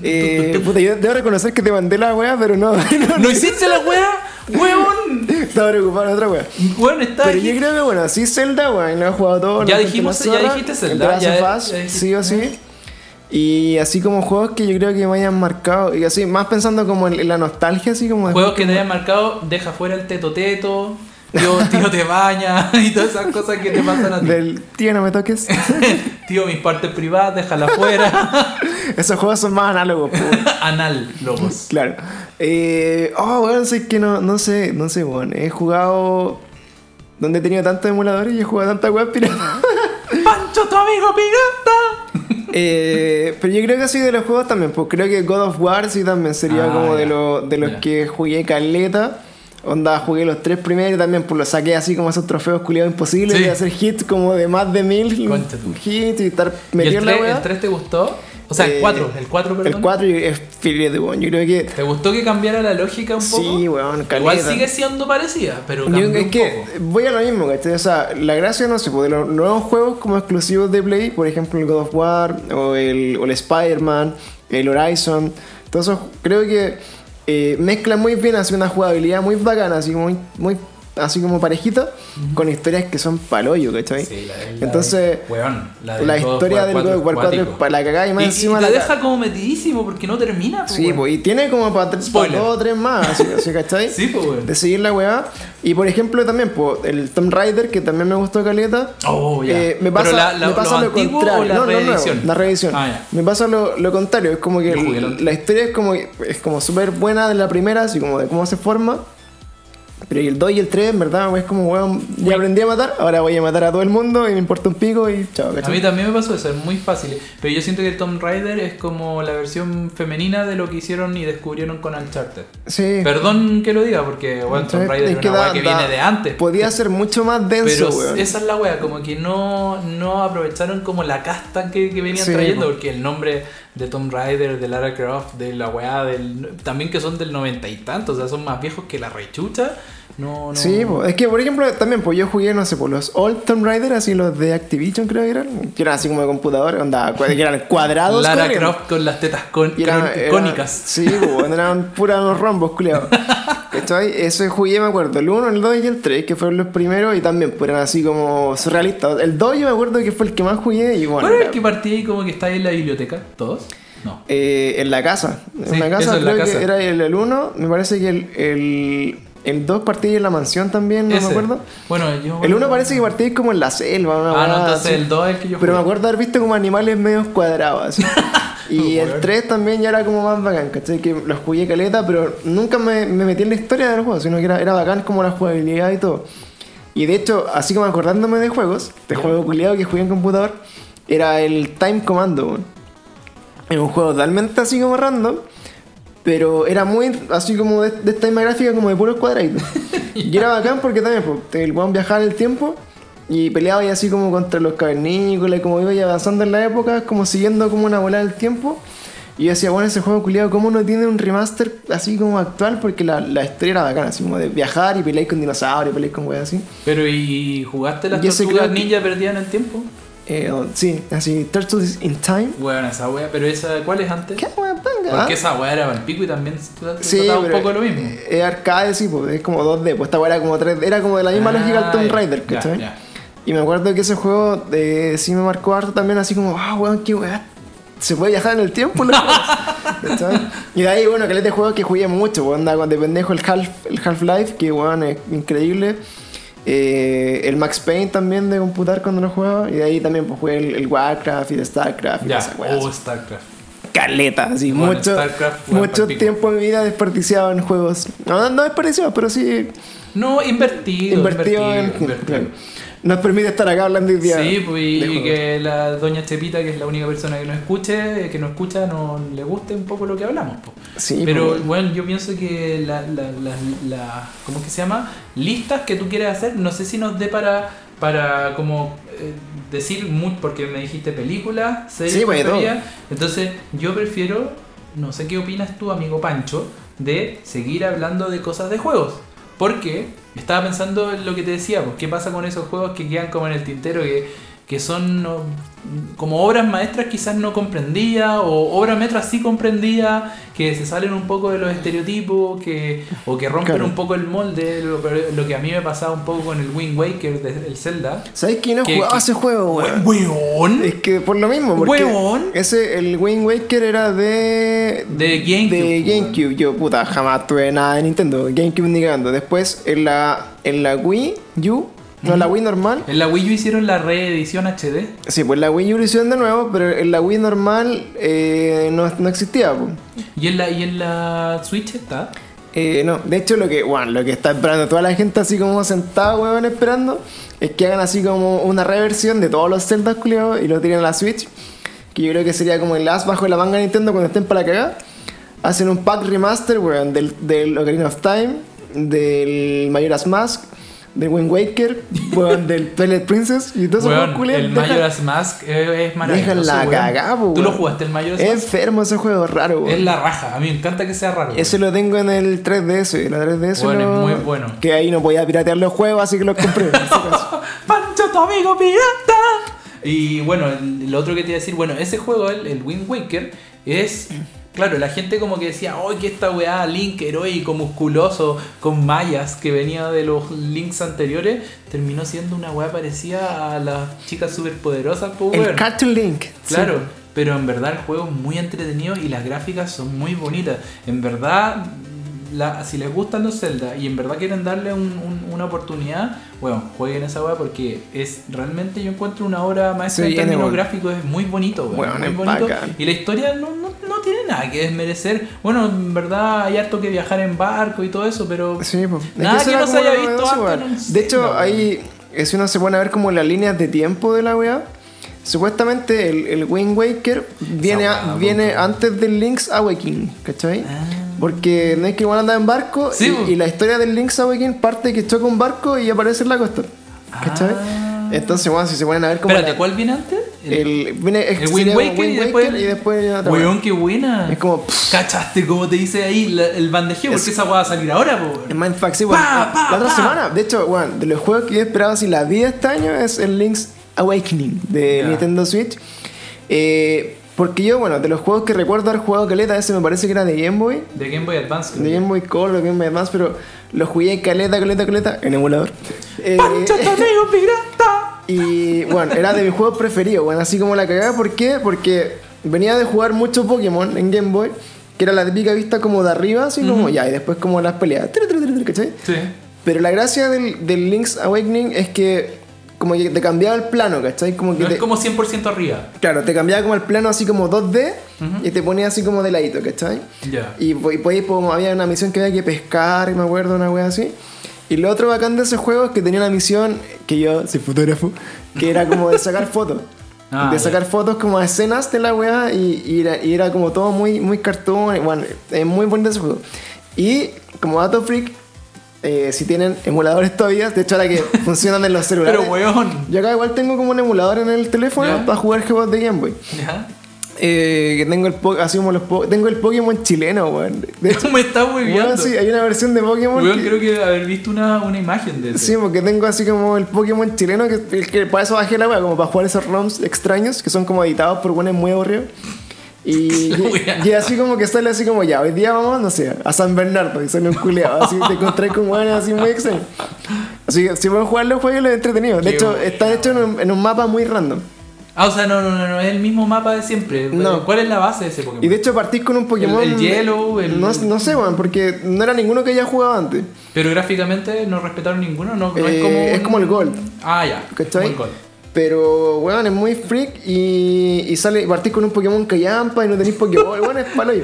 Eh, puta, yo debo reconocer que te mandé la wea, pero (laughs) no. no, ¿No hiciste la weá? ¡Huevón! (laughs) Estaba preocupado en otra wea. Bueno, está Pero yo creo que bueno, sí Zelda, weón, lo he jugado todo. Ya dijimos- ya dijiste Zelda, ya- dijiste. sí o sí. Y así como juegos que yo creo que me hayan marcado, y así, más pensando como en la nostalgia, así como Juegos que te hayan marcado, deja fuera el teto teto, tío, tío te baña y todas esas cosas que te pasan a ti. del tío no me toques. (laughs) Tío, mis partes privadas, déjala fuera. (laughs) Esos juegos son más análogos, (laughs) lobos. claro. Eh, oh, weón, sé que no, no sé, no sé, weón. He jugado donde he tenido tantos emuladores y he jugado tanta web pirata. ¡Pancho, tu amigo pirata! Eh, pero yo creo que así de los juegos también, pues creo que God of War sí también sería Ah, como de, lo- de los que jugué caleta. Onda, jugué los tres primeros y también pues los saqué así como esos trofeos culiados imposibles Sí. de hacer hits como de más de mil Concha hits y estar ¿Y metido el en la 3, wea. el 3 te gustó? O sea, el Eh, 4, el 4, perdón. El 4 es filete, weón. Yo creo que ¿Te gustó que cambiara la lógica un poco? sí, weón. Igual sigue siendo parecida, pero Yo- cambió es un que poco. voy a lo mismo, ¿cachai? O sea, la gracia, no sé, pues, de los nuevos juegos como exclusivos de Play, por ejemplo el God of War o el, o el Spider-Man, el Horizon, todos esos creo que eh, mezclan muy bien así una jugabilidad muy bacana, así muy, muy así como parejita, con historias que son paloyo, ¿cachai? Sí, la- la- Entonces, Weón, la, la, God of historia del 4 God of War 4 es para la cagada y más Y, y encima te la deja como metidísimo porque no termina. po, Sí, pues, y tiene como para tres, para dos o tres más, así, así, ¿cachai? (laughs) Sí, pues, weón. de seguir la weá. Y por ejemplo también, pues, el Tomb Raider, que también me gustó caleta. Oh, ya. eh, me Pero pasa, la- la- me pasa ¿lo lo contrario. la no, no, no, la reedición. Ah. Me pasa lo, lo contrario, es como que el- la la, historia es como es como súper buena de la primera, así como de cómo se forma. Pero el 2 y el 3, en verdad, es como, weón, ya aprendí a matar, ahora voy a matar a todo el mundo y me importa un pico y chao, A mí también me pasó eso, es muy fácil. Pero yo siento que Tomb Raider es como la versión femenina de lo que hicieron y descubrieron con Uncharted. Sí. Perdón que lo diga, porque bueno, Tomb. Raider es que una da- weá que da- viene de antes. Podía ser mucho más denso, Pero weón. esa es la wea, como que no, no aprovecharon como la casta que, que venían Sí, trayendo, po. porque el nombre de Tomb Raider, de Lara Croft, de la wea del. también que son del noventa y tantos, o sea, son más viejos que la rechucha. No, no. Sí, po. es que por ejemplo también pues yo jugué, no sé, por los Old Tomb Raider, así los de Activision creo que eran, que eran así como de computador, onda, que eran cuadrados. Lara corriendo. Croft con las tetas con, eran- cónicas. Sí, pues, (laughs) eran puras los rombos, culiados. Ese jugué, me acuerdo, el 1, el 2 y el 3, que fueron los primeros, y también pues, eran así como surrealistas. El 2 yo me acuerdo que fue el que más jugué, y bueno, ¿Cuál era el que partía ahí como que está ahí en la biblioteca? ¿Todos? No. eh, en la casa. Sí, en la eso casa, la creo casa. que era el 1, me parece que el, el, el 2 partía en la mansión también, no Ese. me acuerdo. Bueno, yo. El 1 parece que partía como en la selva, una Ah, no, entonces así. el 2 es el que yo Pero me acuerdo haber visto como animales medio cuadrados así. (laughs) Y el Weón. 3 también ya era como más bacán, ¿cachai? Que los jugué caleta, pero nunca me, me metí en la historia del juego, sino que era, era bacán como la jugabilidad y todo. Y de hecho, así como acordándome de juegos, de juego culiado que jugué en computador, era el Time Commando, weón. Era un juego totalmente así como random, pero era muy así como de, de esta misma gráfica como de puros cuadraditos. (laughs) y era bacán porque también pues, el weón viajaba en el tiempo y peleaba y así como contra los cavernícolas y como iba y avanzando en la época, como siguiendo como una bola del tiempo. Y yo decía, bueno, ese juego culiado, ¿cómo no tiene un remaster así como actual? Porque la, la historia era bacana, así como de viajar y pelear con dinosaurios, pelear con weas así. Pero ¿y jugaste las Y tortugas ninja perdidas en el tiempo? Eh, sí, así, Turtles in Time. Bueno, esa wea, pero esa, ¿cuál es antes? ¿Qué wea panga? Porque esa wea era el pico y también Sí, trataba un poco lo mismo. Es arcade, sí, pues, es como 2D. Pues esta weá era como 3D. Era como de la misma Ah, lógica del Tomb Raider, ¿cachai? Y me acuerdo que ese juego eh, sí me marcó harto también, así como, ah, weón, qué weá. Se puede viajar en el tiempo, loco?" (laughs) ¿Cachai? Y de ahí, bueno, que este juego que jugué mucho, weón, de pendejo el Half el Half-Life, que weón es increíble. Eh, el Max Payne también de computar cuando lo jugaba. Y de ahí también pues, jugué el, el Warcraft y el Starcraft y Ya, oh, StarCraft. Caleta, así, Bueno, mucho, StarCraft, mucho tiempo de mi vida desperdiciado en juegos. No, no desperdiciado, pero sí No, invertido. invertido en. invertido. claro. Nos permite estar acá hablando hoy día. Sí, pues, y, que la doña Chepita, que es la única persona que nos escuche, que nos escucha, no le guste un poco lo que hablamos. po. Sí, Pero pues, bueno, yo pienso que la, la, la, la- ¿cómo es que se llama? Listas que tú quieres hacer, no sé si nos dé para, para como eh, decir muy, porque me dijiste películas, series, Sí, pues, entonces yo prefiero, no sé qué opinas tú, amigo Pancho, de seguir hablando de cosas de juegos. Porque estaba pensando en lo que te decía, pues, ¿qué pasa con esos juegos que quedan como en el tintero, que, que son no, como obras maestras quizás no comprendía, o obras maestras sí comprendía, que se salen un poco de los estereotipos, que, o que rompen Claro. un poco el molde, lo, que a mí me pasaba un poco con el Wind Waker del Zelda. ¿Sabes quién no jugaba ese juego, weón? ¡Weón! Es que por lo mismo, porque ese, el Wind Waker era de... De GameCube, De weón. GameCube. Yo, puta, jamás tuve nada de Nintendo. GameCube ni cagando. Después, en la, en la Wii U, no, la Wii normal. En la Wii U hicieron la reedición HD. Sí, pues la Wii U lo hicieron de nuevo, pero en la Wii normal eh, no, no existía, pues. Y en la, y en la Switch está. Eh, no, de hecho lo que, bueno, lo que está esperando toda la gente así como sentada, weón, esperando, es que hagan así como una reversión de todos los Zelda culiados y lo tiren a la Switch. Que yo creo que sería como el as bajo la manga de Nintendo cuando estén para la cagada. Hacen un pack remaster, weón, del, del Ocarina of Time, del Majora's Mask, del Wind Waker, weón, del (laughs) Twilight Princess y todo eso. Weón, el Majora's Mask es, es maravilloso. Dejan la cagada, ¿Tú lo jugaste el Majora's Es Mask? enfermo ese juego, raro, weón. Es la raja. A mí me encanta que sea raro. weón. Ese lo tengo en el 3DS, la 3DS. Bueno, es lo- muy bueno. Que ahí no podía piratear los juegos, así que los compré. (laughs) ¡Pancho, tu amigo pirata! Y bueno, el otro que te iba a decir, bueno, ese juego, el, el Wind Waker, es. Claro, la gente como que decía, ¡ay, que esta weá, Link heroico, musculoso, con mallas, que venía de los Links anteriores, terminó siendo una weá parecida a las chicas superpoderosas, pues, el. Cartoon Link. Claro, pero en verdad el juego es muy entretenido y las gráficas son muy bonitas. En verdad, la- si les gustan los Zelda y en verdad quieren darle un- un- una oportunidad, bueno, jueguen esa weá porque es realmente yo encuentro una obra maestra Se en términos gráficos, es muy bonito, weón, Weón, muy bonito. bacán. Y la historia no, no, no nada que desmerecer. Bueno, en verdad hay harto que viajar en barco y todo eso, pero Sí, pues. Es Nada que era no se haya visto antes De hecho, Zelda, ahí, eh, si uno se pone a ver como las líneas de tiempo de la weá, supuestamente el, el Wind Waker viene, a- viene antes del Link's Awakening, ¿cachai? Ah. Porque no es que igual anda en barco Sí, y, y la historia del Link's Awakening parte que choca un barco y aparece en la costa, ¿cachai? Ah. Entonces, bueno, si se ponen a ver como Espérate, la- ¿cuál viene antes? el, viene, El sería Wind como Waker, y después. y weá. Weón, qué buena. Es como, pff, ¿Cachaste cómo te dice ahí la- el bandejeo? Es- Porque esa va a salir ahora, po. En Mindfuck, sí, bueno, Pa, pa, la otra pa. semana. De hecho, bueno, de los juegos que yo esperaba si la vida este año es el Link's Awakening de. Nintendo Switch. Eh, porque yo, bueno, de los juegos que recuerdo haber jugado caleta, ese me parece que era de Game Boy. De Game Boy Advance. De Game Boy Color, Game Boy Advance, pero lo jugué caleta, caleta, caleta en emulador. Eh, ¡Pancho, tu amigo pirata! Y bueno, era de mis juegos preferidos, bueno, así como la cagada. ¿Por qué? Porque venía de jugar mucho Pokémon en Game Boy, que era la típica vista como de arriba, así como ya, y después como las peleas. ¿Cachai? Sí. Pero la gracia del, del Link's Awakening es que como que te cambiaba el plano, ¿cachai? Como que No te, es como 100% arriba. Claro, te cambiaba como el plano así como 2D y te ponía así como de ladito, ¿cachai? Ya. Y, po- y ahí, po, había una misión que había que pescar, me acuerdo, una wea así. Y lo otro bacán de ese juego es que tenía una misión que yo soy fotógrafo, que era como de sacar fotos. (laughs) Ah, de sacar fotos como a escenas de la wea y, y era, y era como todo muy, muy cartoon. y Bueno, es muy bonito ese juego. Y como dato freak, eh, si tienen emuladores todavía, de hecho ahora que (laughs) funcionan en los celulares. Pero weón. Yo acá igual tengo como un emulador en el teléfono Ya. para jugar juegos de Game Boy. Ya. Eh, que tengo el po- así como los po- tengo el Pokémon chileno, weón. (laughs) Me muy weón, sí, hay una versión de Pokémon. Weón, que- creo que haber visto una, una imagen de eso. Sí, porque tengo así como el Pokémon chileno, que, que para eso bajé la weá, como para jugar esos ROMs extraños, que son como editados por buenos muy aburridos. Y, (laughs) y, así como que sale así como ya, hoy día vamos, no sé, a San Bernardo y sale un culeado, así te encontré con weones así muy extraños. Así que si puedo jugar los juegos, los he entretenido. De Qué hecho, están hechos en en un mapa muy random. Ah, o sea, no, no, no, no, es el mismo mapa de siempre. No. ¿Cuál es la base de ese Pokémon? Y de hecho partís con un Pokémon... el Yellow, el- No, no sé, weón, porque no era ninguno que haya jugado antes. Pero gráficamente no respetaron ninguno, no, no Eh, es como. es como el Gold. Ah, ya. ¿Cachai? Como el Gold. Pero, weón, es muy freak y, y sale, partís con un Pokémon Callampa y no tenéis Pokéball, weón, es palo yo.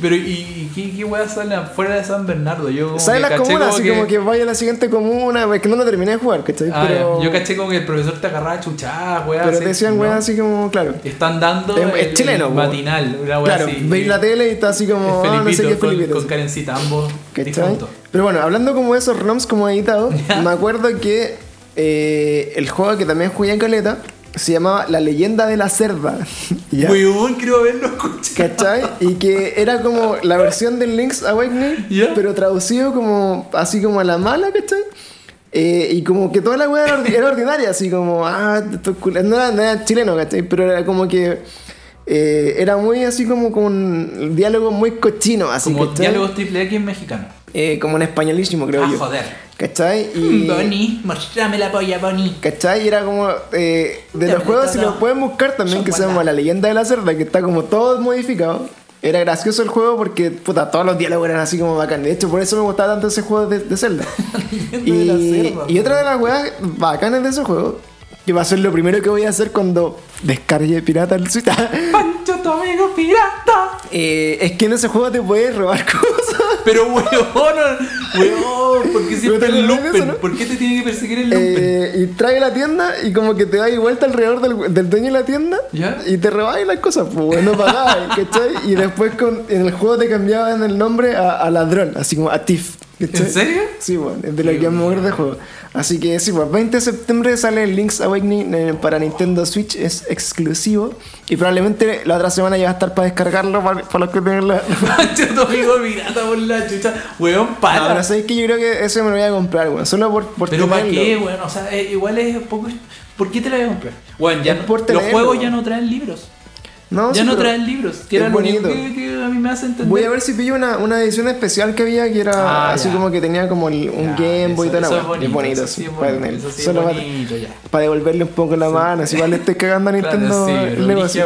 Pero, ¿y, qué, qué weas salen afuera de San Bernardo? Yo Sale las comunas, así como que vaya a la siguiente comuna, es que no lo terminé de jugar, ¿cachai? Ah, pero. Yo caché como que el profesor te agarraba chuchadas, weas. pero así, te decían, ¿no? weón, así como, claro. Están dando Es- chileno, el matinal, una wea Claro, así. veis la tele y está así como, ah, no sé qué es con, Felipito. con. Karencita, ambos ¿Cachai? Pero bueno, hablando como de esos ROMs como editados, (laughs) me acuerdo que eh, el juego que también jugué en Caleta se llamaba La leyenda de la cerda. (laughs) ¿Ya? Weón, quiero haberlo escuchado. ¿Cachai? Y que era como la versión del Link's Awakening, Ya. pero traducido como así como a la mala, ¿cachai? Eh, y como que toda la weá era, ordi- era ordinaria, así como, ah, esto es no, era, no era chileno, ¿cachai? Pero era como que eh, era muy así como con diálogo muy cochino, así Como ¿cachai? diálogos triple X en mexicano. Eh, como en españolísimo, creo ah, yo. joder. ¿Cachai? Y, (laughs) Bonnie, mostrame la polla, Bonnie. ¿Cachai? Y era como eh, de los juegos, si los pueden buscar también, Son que se llama. La leyenda de la cerda, que está como todo modificado. Era gracioso el juego porque, puta, todos los diálogos eran así como bacán. De hecho, por eso me gustaba tanto ese juego de, de Zelda. (laughs) Leyenda de la y, cerda, y otra de las weas bacanas de ese juego, que va a ser lo primero que voy a hacer cuando descargue Pirata el Switch, Pancho, tu amigo pirata. eh, es que en ese juego te puedes robar (laughs) cosas. Pero weón, weón, ¿por qué (laughs) siempre ¿Pero te el de eso, lumpen? no? ¿Por qué te tiene que perseguir el lumpen? Eh, y trae la tienda y como que te da vuelta alrededor del, del dueño de la tienda ¿Ya? y te robáis las cosas, pues bueno, pagabas, ¿cachai? Y después con, en el juego te cambiaban el nombre a, a ladrón, así como a Tiff. ¿En serio? Sí, bueno, es de lo que me acuerdo bueno. del juego. Así que sí, pues 20 de septiembre sale Link's Awakening eh, para Nintendo Switch, es exclusivo. Y probablemente la otra semana ya va a estar para descargarlo para, para los que tengan la. (laughs) Pancho, tu amigo pirata por la chucha. Weón, No, para. pero sabéis que yo creo que ese me lo voy a comprar, weón. Solo por, por Pero ¿para tenerlo. qué, weón? O sea, eh, igual es poco. ¿Por qué te la voy a comprar? Weón, ya no- los juegos ya no traen libros. No, ya sí, no traen libros. Que es era lo único que, que a mí me hace entender. Voy a ver si pillo una, una edición especial que había que era Ah, así ya. como que tenía como el- un Ya, Game Boy y la eso es bonito, Es bonito, eso sí es para bonito, eso sí es Solo para, bonito, ya. para devolverle un poco la mano, si igual le estoy cagando a Nintendo Claro, sí,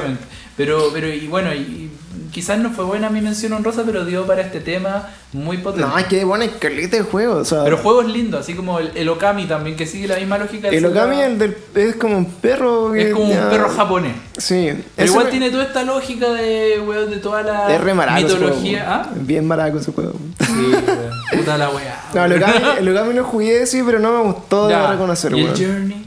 pero, pero, pero y bueno, y quizás no fue buena mi mención honrosa, pero dio para este tema muy potente. No, es que bueno, hay caleta de juegos, o sea. Pero juegos lindos, así como el, el Okami también, que sigue la misma lógica. el Okami el del, es como un perro. que es como ya- un perro japonés. Sí. Pero igual me- tiene toda esta lógica de, weón, de toda la Es re maraco ese juego, mitología. ¿Ah? Bien maraco ese juego. Sí. Puta la weá. No, el Okami, el Okami lo jugué, sí, pero no me gustó, debo reconocer, ¿Y el weón. Journey?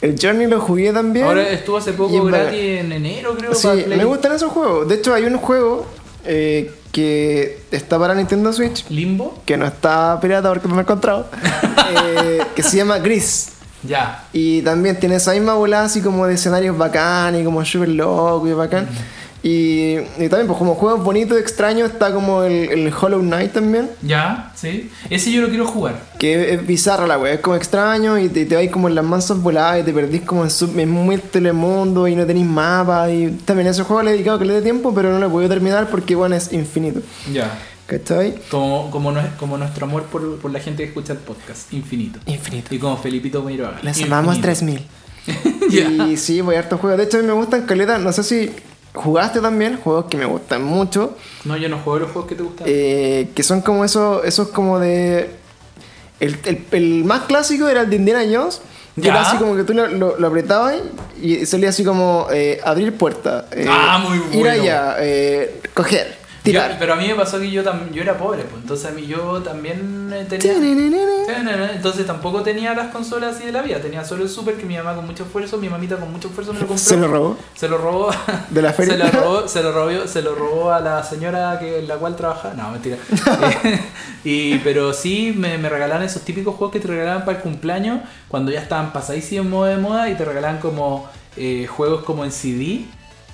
El Journey lo jugué también. Ahora estuvo hace poco gratis en enero, creo. Sí, para Play. me gustan esos juegos. De hecho, hay un juego eh, que está para Nintendo Switch, Limbo. que no está pirata porque no lo he encontrado, (laughs) eh, que se llama Gris. Ya. Y también tiene esa misma bola así como de escenarios bacán y como súper loco y bacán. Y, y también, pues como juegos bonitos, extraños, está como el, el Hollow Knight también. Ya, sí. Ese yo lo quiero jugar. Que es bizarra la wea, es como extraño y te, te vais como en las mansas voladas y te perdís como en, sub, en muy telemundo y no tenéis mapa. Y también ese juego le he dedicado que le dé tiempo, pero no lo he podido terminar porque bueno, es infinito. Ya. ¿Cachai? Como, como, nue- como nuestro amor por, por la gente que escucha el podcast. Infinito. Infinito. Y como Felipito Meiroaga. Les amamos 3000. Ya. Y sí, voy a harto juegos. De hecho, a mí me gustan caleta. No sé si jugaste también juegos que me gustan mucho. No, yo no juego los juegos que te gustan. eh, que son como esos, esos como de. El, el- el más clásico era el de Indiana Jones. Que Ya. era así como que tú lo, lo- lo apretabas y salía así como eh, abrir puerta. eh, Ah, muy Ir bueno. allá, eh, Yo- pero a mí me pasó que yo, tam- yo era pobre, pues, entonces a mí yo también eh, tenía... Entonces tampoco tenía las consolas así de la vida, tenía solo el Super que mi mamá con mucho esfuerzo, mi mamita con mucho esfuerzo me lo compró. (laughs) Se lo robó Se lo robó. (laughs) de la feria. (laughs) Se lo robó, se lo robó, se lo robó a la señora que, en la cual trabajaba. No, mentira. Y, pero sí me, me regalaban esos típicos juegos que te regalaban para el cumpleaños cuando ya estaban pasadísimos de moda y te regalaban como eh, juegos como en CD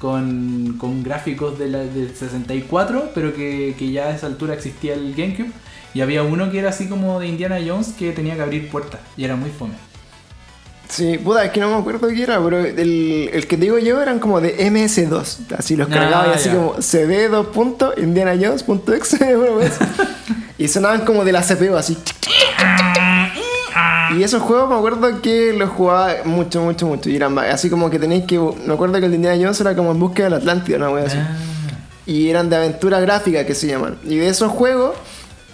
con, con gráficos de la, del 64, pero que, que ya a esa altura existía el GameCube. Y había uno que era así como de Indiana Jones que tenía que abrir puertas y era muy fome. Sí, puta, es que no me acuerdo qué era, pero el, el que te digo yo eran como de MS2. Así los Ah, cargaba y así ya. como CD 2 punto, Indiana Jones punto exe, (laughs) bueno, pues. Y sonaban como de la CPU así. Y esos juegos me acuerdo que los jugaba mucho, mucho, mucho. Y eran así como que tenéis que. Me acuerdo que el de Indiana Jones era como en búsqueda del Atlántida, una wea así. Ah. Y eran de aventura gráfica que se llaman. Y de esos juegos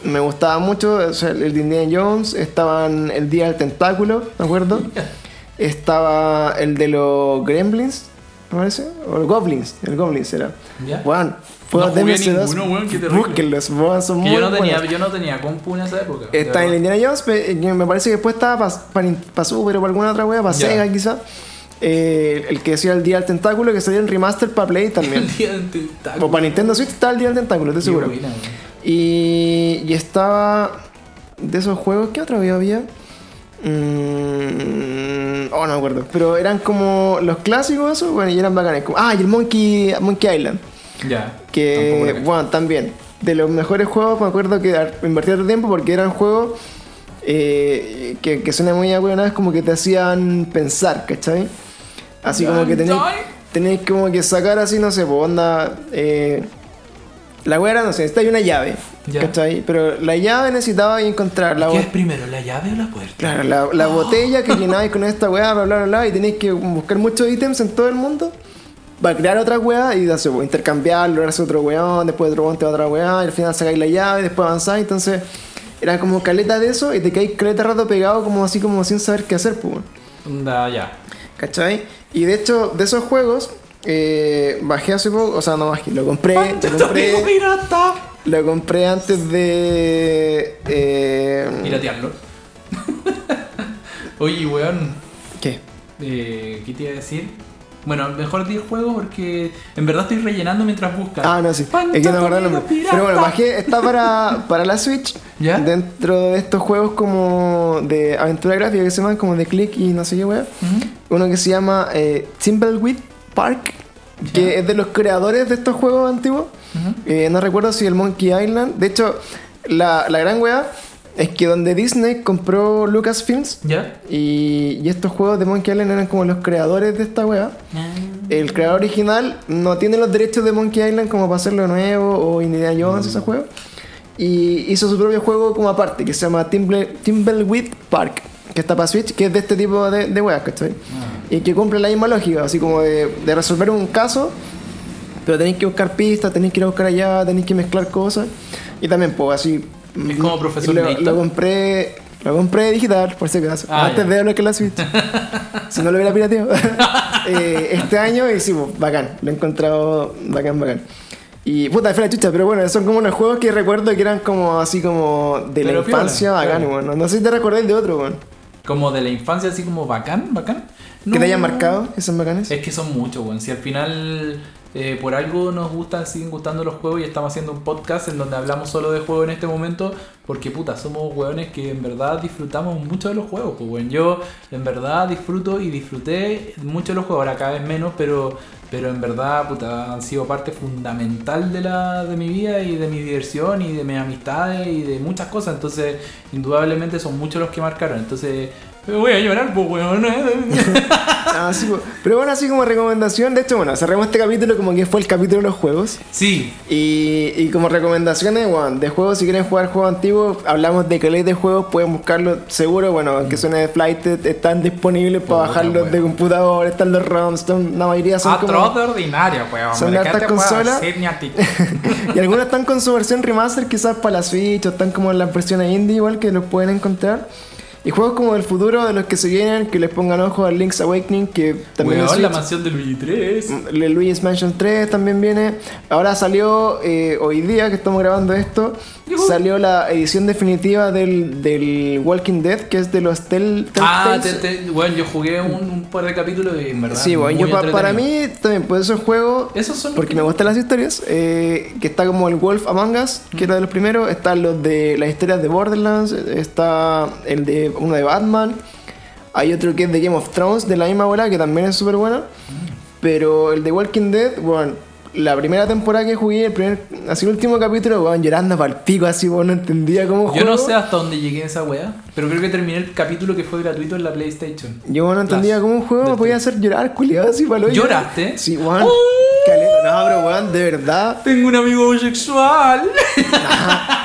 me gustaba mucho. O sea, el de Indiana Jones, estaban el Día del Tentáculo, ¿me acuerdo? (laughs) Estaba el de los Gremlins, ¿me parece? O el Goblins, el Goblins era. ¿Ya? Juan, juegos de jugué MS2. ninguno, weón. Búsquenlos, weón, son Que muy yo no, tenía, buenos. yo no tenía compu en esa época. Está en el verdad. Indiana Jones, eh, me parece que después estaba para Super o para alguna otra wea, para. Sega quizá. Eh, el que decía el Día del Tentáculo, que salió en remaster para Play también. (laughs) El día del tentáculo. o para Nintendo Switch está el Día del Tentáculo, estoy seguro. buena. Y, y estaba de esos juegos, ¿qué otro había? había? Mm, oh, no me acuerdo. Pero eran como los clásicos, esos, bueno, y eran bacanes. Como- ah, y el Monkey, Monkey Island. Ya. Que, bueno, también. De los mejores juegos, me acuerdo que invertí otro tiempo porque eran juegos eh, que, que suena muy abuenas, como que te hacían pensar, ¿cachai? Así como que tenéis, tenéis como que sacar así, no sé, pues onda. Eh, la wea era, no sé, esta hay una llave, Ya. ¿cachai? Pero la llave necesitaba encontrar la ¿Qué es primero, la llave o la puerta? Claro, la, la botella que (gasps) llenabais con esta weá, bla, bla, bla, bla, y tenéis que buscar muchos ítems en todo el mundo para crear otra weá y pues, intercambiarlo, hacer otro weón, después otro weón te va a otra weá, y al final sacáis la llave, y después avanzáis, entonces era como caleta de eso y te caís caleta rato pegado como así como sin saber qué hacer, pues. Onda, ya. ¿Cachai? Y de hecho, de esos juegos, eh, bajé hace poco, o sea, no bajé, lo compré, lo ¡Amigo compré, pirata! lo compré antes de... Eh, Piratearlo. (laughs) Oye, weón. ¿Qué? Eh, ¿Qué te iba a decir? Bueno, mejor di el juego porque en verdad estoy rellenando mientras buscas. Ah, no, sí. Es que no me el nombre. Pero bueno, bajé, está para, para la Switch. ¿Ya? Dentro de estos juegos como de aventura gráfica que se llaman como de click y no sé qué wea. Ujú. Uno que se llama eh, Thimbleweed Park. Que es de los creadores de estos juegos antiguos. Eh, no recuerdo si el Monkey Island. De hecho, la, la gran wea es que donde Disney compró Lucasfilms. ¿Ya? Y, y estos juegos de Monkey Island eran como los creadores de esta wea. El creador original no tiene los derechos de Monkey Island como para hacerlo nuevo o Indiana Jones, ese juego. Y hizo su propio juego como aparte, que se llama Timble, Timbleweed Park, que está para Switch, que es de este tipo de, de weas, ¿cachai? Y que cumple la misma lógica, así como de, de resolver un caso, pero tenéis que buscar pistas, tenéis que ir a buscar allá, tenéis que mezclar cosas. Y también, pues así. Es como Profesor lo, lo compré. Lo compré digital, por si acaso. Ah, antes ya. de hablar que la Switch. (laughs) si no lo hubiera pirateado. (laughs) Eh, este año y sí, pues, bacán. Lo he encontrado bacán, bacán. Y puta, fue la chucha, pero bueno, son como unos juegos que recuerdo que eran como así como de la Pero piola, infancia bacán, claro. bueno. No sé si te recordás de otro, weón. Como de la infancia, así como bacán, bacán. Que te hayan No. marcado, que son bacanes. Es que son muchos, weón. Si al final eh, por algo nos gustan, siguen gustando los juegos y estamos haciendo un podcast en donde hablamos solo de juegos en este momento, porque puta, somos weones que en verdad disfrutamos mucho de los juegos. Pues weón, yo en verdad disfruto y disfruté mucho de los juegos, ahora cada vez menos, pero, pero en verdad puta, han sido parte fundamental de, la, de mi vida y de mi diversión y de mis amistades y de muchas cosas. Entonces, indudablemente son muchos los que marcaron. Entonces, me voy a llorar, pues weón. (laughs) Ah, sí, pues. Pero bueno, así como recomendación, de hecho, bueno, cerremos este capítulo como que fue el capítulo de los juegos. sí, Y, y como recomendaciones, bueno, de juegos, si quieren jugar juegos antiguos, hablamos de que de juegos, pueden buscarlo seguro, bueno, aunque suene de Flight, están disponibles para bajarlos weón. de computador, están los ROMs, están- la mayoría son Atroz como... de ordinario, weón. Son de ¿qué hartas te puedo consolas. (laughs) y algunos están con su versión remaster quizás para la Switch o están como en las versiones indie igual que los pueden encontrar. Y juegos como del futuro, de los que se vienen, que les pongan ojo al Link's Awakening, que también Weón, es la mansión de Luigi 3. El Luigi's Mansion 3 también viene. Ahora salió, eh, hoy día que estamos grabando esto, Yujú. salió la edición definitiva del, del Walking Dead, que es de los Tell, Ah, te, te- bueno, yo jugué un, un par de capítulos y en verdad. Sí, bueno, yo pa- para mí también, pues esos juegos, Esos son porque que- me gustan las historias, eh, que está como el Wolf Among Us, que era de los primeros, están los de las historias de Borderlands, está el de uno de Batman, hay otro que es de Game of Thrones, de la misma bola, que también es súper bueno, pero el de Walking Dead, bueno, la primera temporada que jugué, el primer, así el último capítulo, bueno, llorando para el pico, así, bueno, no entendía cómo Yo no sé hasta dónde llegué en esa wea, pero creo que terminé el capítulo que fue gratuito en la PlayStation. Yo no entendía cómo un juego me podía hacer llorar, culiado, así para lo ¿Lloraste? Sí, weón. ¡Oh! Caleta. No, pero weón, de verdad. Tengo un amigo homosexual. (laughs)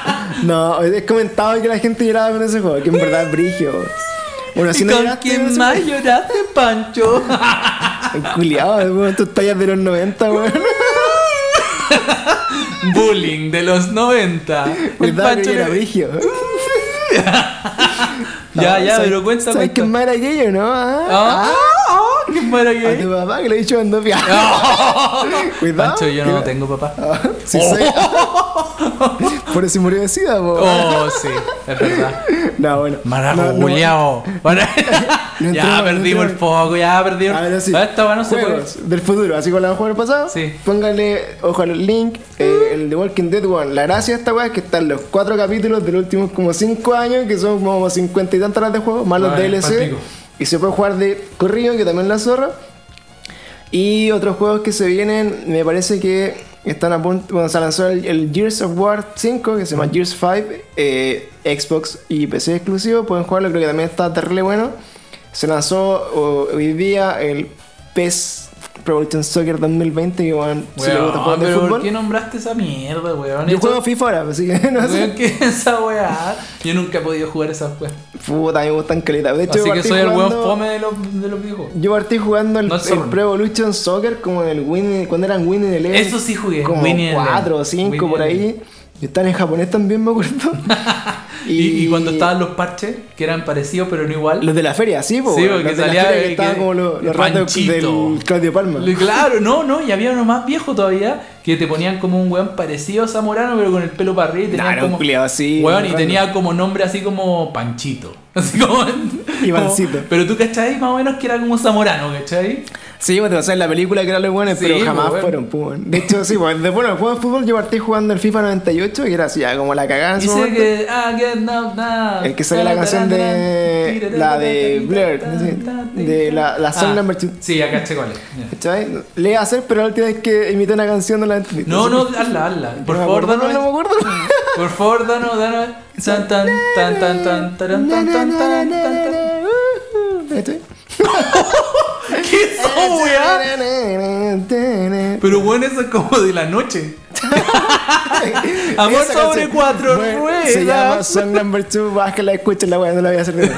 (laughs) No, he comentado que la gente lloraba con ese juego, que en verdad es brigio. Bueno, si ¿Y no con lloraste quién más juego, lloraste, Pancho? Culiado, weón, tus tallas de los 90, weón. (laughs) Bullying de los 90. El Pancho era brigio. (laughs) Ya, ya, ¿sabes- pero cuenta, ¿Sabes quién más era aquello, no? Ah, Ah, ah, qué. A tu papá que le he dicho pia. Cuidado. Pancho, yo no tengo papá. Ah, sí, soy- Por eso murió de sida, po. Oh, sí, es verdad. (laughs) No, bueno. Maraco, No, no-. Bueno, (laughs) No (laughs) ya perdimos el foco, ya perdimos. A ver, así. Ah, Esta weá no se puede. Del futuro, así como la juegos pasados. Sí. Póngale ojo al link. eh, el de Walking Dead, weón. La gracia de esta weá es que están los cuatro capítulos de los últimos como cinco años, que son como cincuenta y tantas horas de juego, más los DLC. Y se puede jugar de corrido, que también la zorra. Y otros juegos que se vienen, me parece que están a punto. Bueno, se lanzó el, el Gears of War 5, que se llama Gears 5, eh, Xbox y PC exclusivo. Pueden jugarlo, creo que también está terrible bueno. Se lanzó hoy día el PES Pro Evolution Soccer 2020, que bueno, si le gusta Weón, jugar de pero ¿por fútbol. qué nombraste esa mierda, weón? Yo juego FIFA ahora, así que (laughs) no sé. Weón, ¿qué es esa weá? Yo nunca he podido jugar esa weá. Puta, me gustan caleta. De hecho, Así yo que partí soy el weón jugando- fome de los, de los videojuegos. Yo partí jugando el, No el. Pro Evolution Soccer como en el Win, cuando eran Winning Eleven. Eso sí jugué. como Winning Eleven. 4 o 5 Winning por ahí. Y están en japonés también, me acuerdo. (laughs) Y, y cuando estaban los parches, que eran parecidos pero no igual. Los de la feria, sí, po, Sí, porque los de salía la feria que el estaban que- como los, los ratos del Claudio Palma. Claro, no, no, y había uno más viejo todavía que te ponían como un weón parecido a Zamorano, pero con el pelo para arriba y tenía Nah, un como. culiao así, Weón, y tenía como nombre así como Panchito. (laughs) Así como. Ivancito. pero tú cachai más o menos que era como Zamorano, ¿cachai? Sí, pues te vas a ver la película que eran los buenos, Sí, pero jamás pues, fueron, pues. De hecho, sí, pues, de, bueno, el juego de fútbol yo partí jugando el FIFA 98, que era así, ya como la cagada en su Dice momento. que. Ah, get now, now. El que sale la canción de. La de Blair, sí, de la, la song Ah, number two. Sí, acá caché cuál. Le iba a hacer, pero ahora tienes que imitar una canción, no la entendí. No, no, hazla, hazla. Por favor, danos. No, no me acuerdo. Por favor, danos, danos. Tan, tan, tan, tan, tan, taran, tan, tan, tan, tan, tan. ¿Cachai? ¿Qué es eso, weá? Pero bueno, eso es como de la noche. (laughs) Amor Esa sobre canción, cuatro bueno, ruedas. Se llama Song Number 2, vas que la escuchen la weá, no la voy a hacer. (laughs)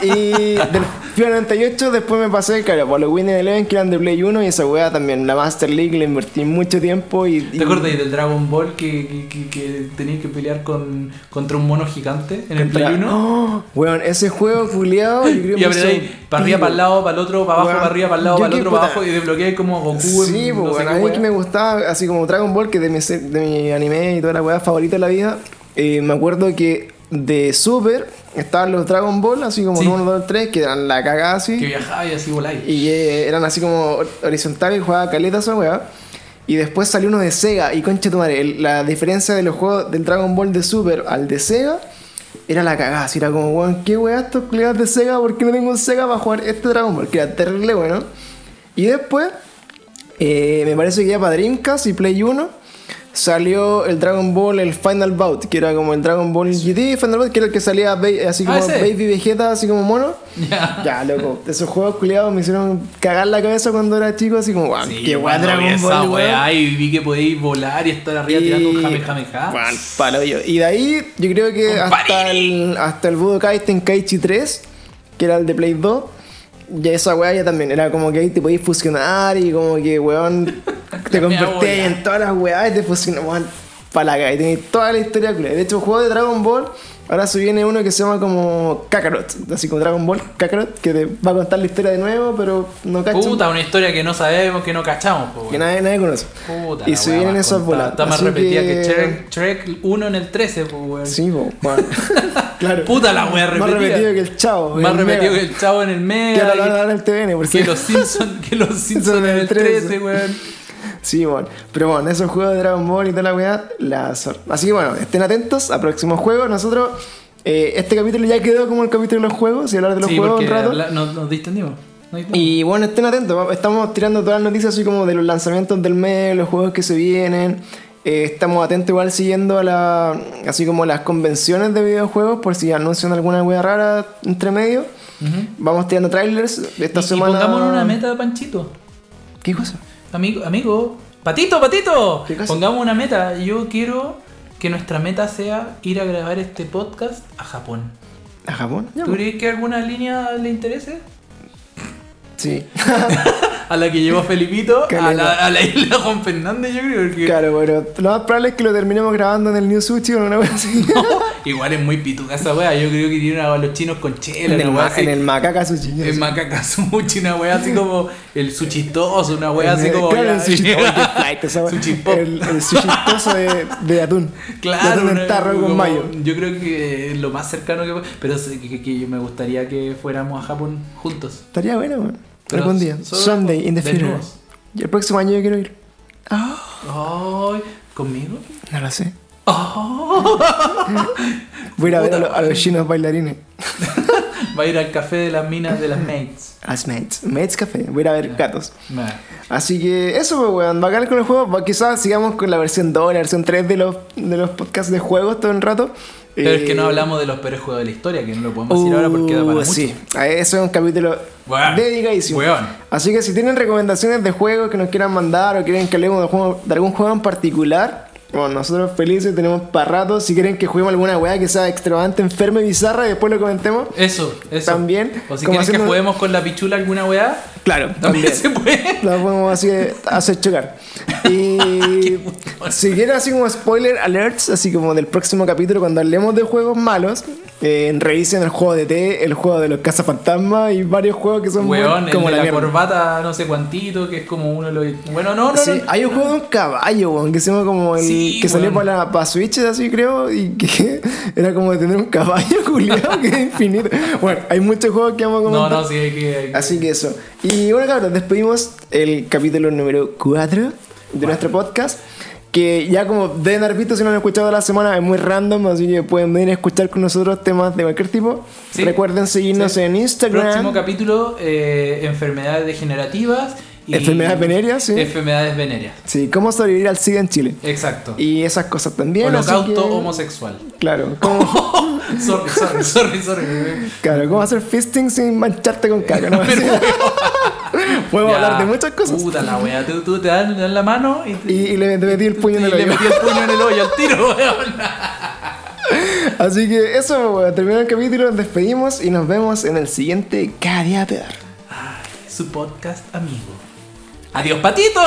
Y del FIFA 98 después me pasé, claro, por los Winning Eleven que eran de Play 1 y esa weá también, la Master League le invertí mucho tiempo y... y- ¿Te acuerdas del Dragon Ball que, que, que, tenías que pelear con, contra un mono gigante en el Play contra- 1? ¡Oh! Weón, ese juego culiado Y apretáis para arriba, para el lado, para el otro, para abajo, para arriba, para el lado, para el otro, para puta- abajo y desbloqueáis como Goku Sí, en no bueno, a mí que me gustaba, así como Dragon Ball, que es de mi, de mi anime y toda la weá favorita de la vida, eh, me acuerdo que de Super estaban los Dragon Ball, así como Sí. el 1, 2, 3, que eran la cagada así. Que viajaba y así voláis. Y eh, eran así como hor- horizontales jugaba caleta esa weá. Y después salió uno de Sega. Y concha tu madre, el- la diferencia de los juegos del Dragon Ball de Super al de Sega era la cagada. Así era como, weón, ¿qué weá estos colegas de Sega? ¿Por qué no tengo un Sega para jugar este Dragon Ball? Que era terrible bueno. Y después, eh, me parece que ya para Dreamcast y Play 1 salió el Dragon Ball, el Final Bout, que era como el Dragon Ball GT, Final Bout, que era el que salía así Ah, como. Baby Vegeta, así como mono. Ya. Ya, loco, esos juegos culiados me hicieron cagar la cabeza cuando era chico, así como, guau, Sí, qué guay Dragon esa Ball, weá y vi que podéis volar y estar arriba tirando un jamejameja. Weón, palo yo. Y de ahí, yo creo que Un hasta pariri. el, hasta el Budokai Tenkaichi 3, que era el de Play 2, ya esa weá ya también, era como que ahí te podías fusionar y como que, weón, te convertías en todas las weas y te weón, para la. Y tenías toda la historia culia. De hecho, juego de Dragon Ball Ahora se viene uno que se llama como Kakarot, así como Dragon Ball Kakarot, que te va a contar la historia de nuevo, pero no cacho. Puta, una historia que no sabemos, que no cachamos, po, Que nadie, nadie conoce. Puta, y se vienen esas bolas. Está más repetida que, que- Shrek, Shrek 1 en el 13, pues, weón. Sí, po, (laughs) bueno. claro. Puta la wea repetida. Más repetido que el chavo. Más repetido Mega. que el chavo en el Que Mega. ahora lo van a que- dar en el TVN, por Que los Simpsons que los (laughs) Simpsons en el 13, weón. Sí, bueno. Pero bueno, esos juegos de Dragon Ball y toda la weá, la zor- Así que bueno, estén atentos a próximos juegos. Nosotros, eh, este capítulo ya quedó como el capítulo de los juegos, y hablar de los Sí, juegos un rato. habla- nos, nos distendimos. Y bueno, estén atentos, estamos tirando todas las noticias así como de los lanzamientos del mes, los juegos que se vienen. Eh, estamos atentos igual siguiendo a la, así como las convenciones de videojuegos por si anuncian alguna wea rara entre medio. Vamos tirando trailers esta Y- semana. Y pongámonos una meta, Panchito. ¿Qué cosa? Amigo, amigo. Patito, patito. Pongamos una meta. Yo quiero que nuestra meta sea ir a grabar este podcast a Japón. ¿A Japón? ¿Tú crees que alguna línea le interese? Sí. (laughs) A la que llevó Felipito, a la, a la isla Juan Fernández, yo creo que. claro, bueno, lo más probable es que lo terminemos grabando en el New Sushi o una wea así. (laughs) Igual es muy pituca esa wea. Yo creo que tienen a los chinos con chela, en, el ma- en el Macaca Sushi. En macaca sushi, una wea así como el suchistoso, una wea así como. Claro, el pop. El, el sushistoso de, de atún. de Claro, atún una- en tarro con como- mayo. Yo creo que es lo más cercano que pero sé que, que- que me gustaría que fuéramos a Japón juntos. Estaría bueno, weón. Pero Algún día. Sunday in the future. Y el próximo año yo quiero ir. Ay, ¿conmigo? No lo sé. Oh. (laughs) Voy a ir a ver a, lo- a los chinos bailarines. (laughs) Va a ir al café de las minas de las mates. As mates. Mates Café. Voy a ir a ver gatos. Nah. Así que eso, pues, weón. Bacán con el juego. Quizás sigamos con la versión 2, la versión 3 de los, de los podcasts de juegos todo el rato. Pero es que Eh, no hablamos de los peores juegos de la historia, que no lo podemos decir ahora porque da para Uh, mucho. Sí, a eso es un capítulo Weón. dedicadísimo. Weón. Así que si tienen recomendaciones de juegos que nos quieran mandar o quieren que hablemos de, juego- de algún juego en particular, bueno, nosotros felices tenemos para rato. Si quieren que juguemos alguna weá que sea extremadamente enferma y bizarra y después lo comentemos, Eso, eso. También, O si quieren que juguemos con la pichula alguna weá, claro, también también. se puede. La podemos así hacer chocar. Y (laughs) (laughs) (laughs) si quieren así como spoiler alerts, así como del próximo capítulo cuando hablemos de juegos malos, eh, revisen el juego de T, el juego de los cazafantasmas y varios juegos que son muy- Weón, el como de la, corbata no sé cuantito, que es como uno de los... Bueno, no, no, Sí, no. hay un juego de un caballo, weón, que se llama como el Sí, que salió weón. para, para Switch, así creo, y que (laughs) era como de tener un caballo culiado que es infinito. Bueno, hay muchos juegos que vamos a No, no, sí, hay que... hay que- Así que eso. Y bueno, cabros, despedimos el capítulo número 4 de nuestro podcast. Que ya como deben haber visto, si no lo han escuchado la semana, es muy random, así que pueden venir a escuchar con nosotros temas de cualquier tipo. Sí. Recuerden seguirnos Sí. en Instagram. Próximo capítulo, eh, enfermedades degenerativas. Y Enfermedades venéreas, sí. Enfermedades venéreas, Sí, cómo sobrevivir al SIDA en Chile. exacto. Y esas cosas también. Holocausto que- homosexual. Claro, (laughs) cómo, sorry, sorry, sorry, sorry. claro, cómo hacer fisting sin mancharte con caca, (laughs) ¿no? (laughs) Podemos hablar de muchas cosas. Puta la wea, tú, tú te das, le das la mano y, te- Y, y le metí el puño en el y le hoyo. metí el puño en el hoyo al tiro, (laughs) weón. Así que eso, bueno, terminó el capítulo, nos despedimos y nos vemos en el siguiente Cada día peor. Su podcast amigo. Adiós, patito.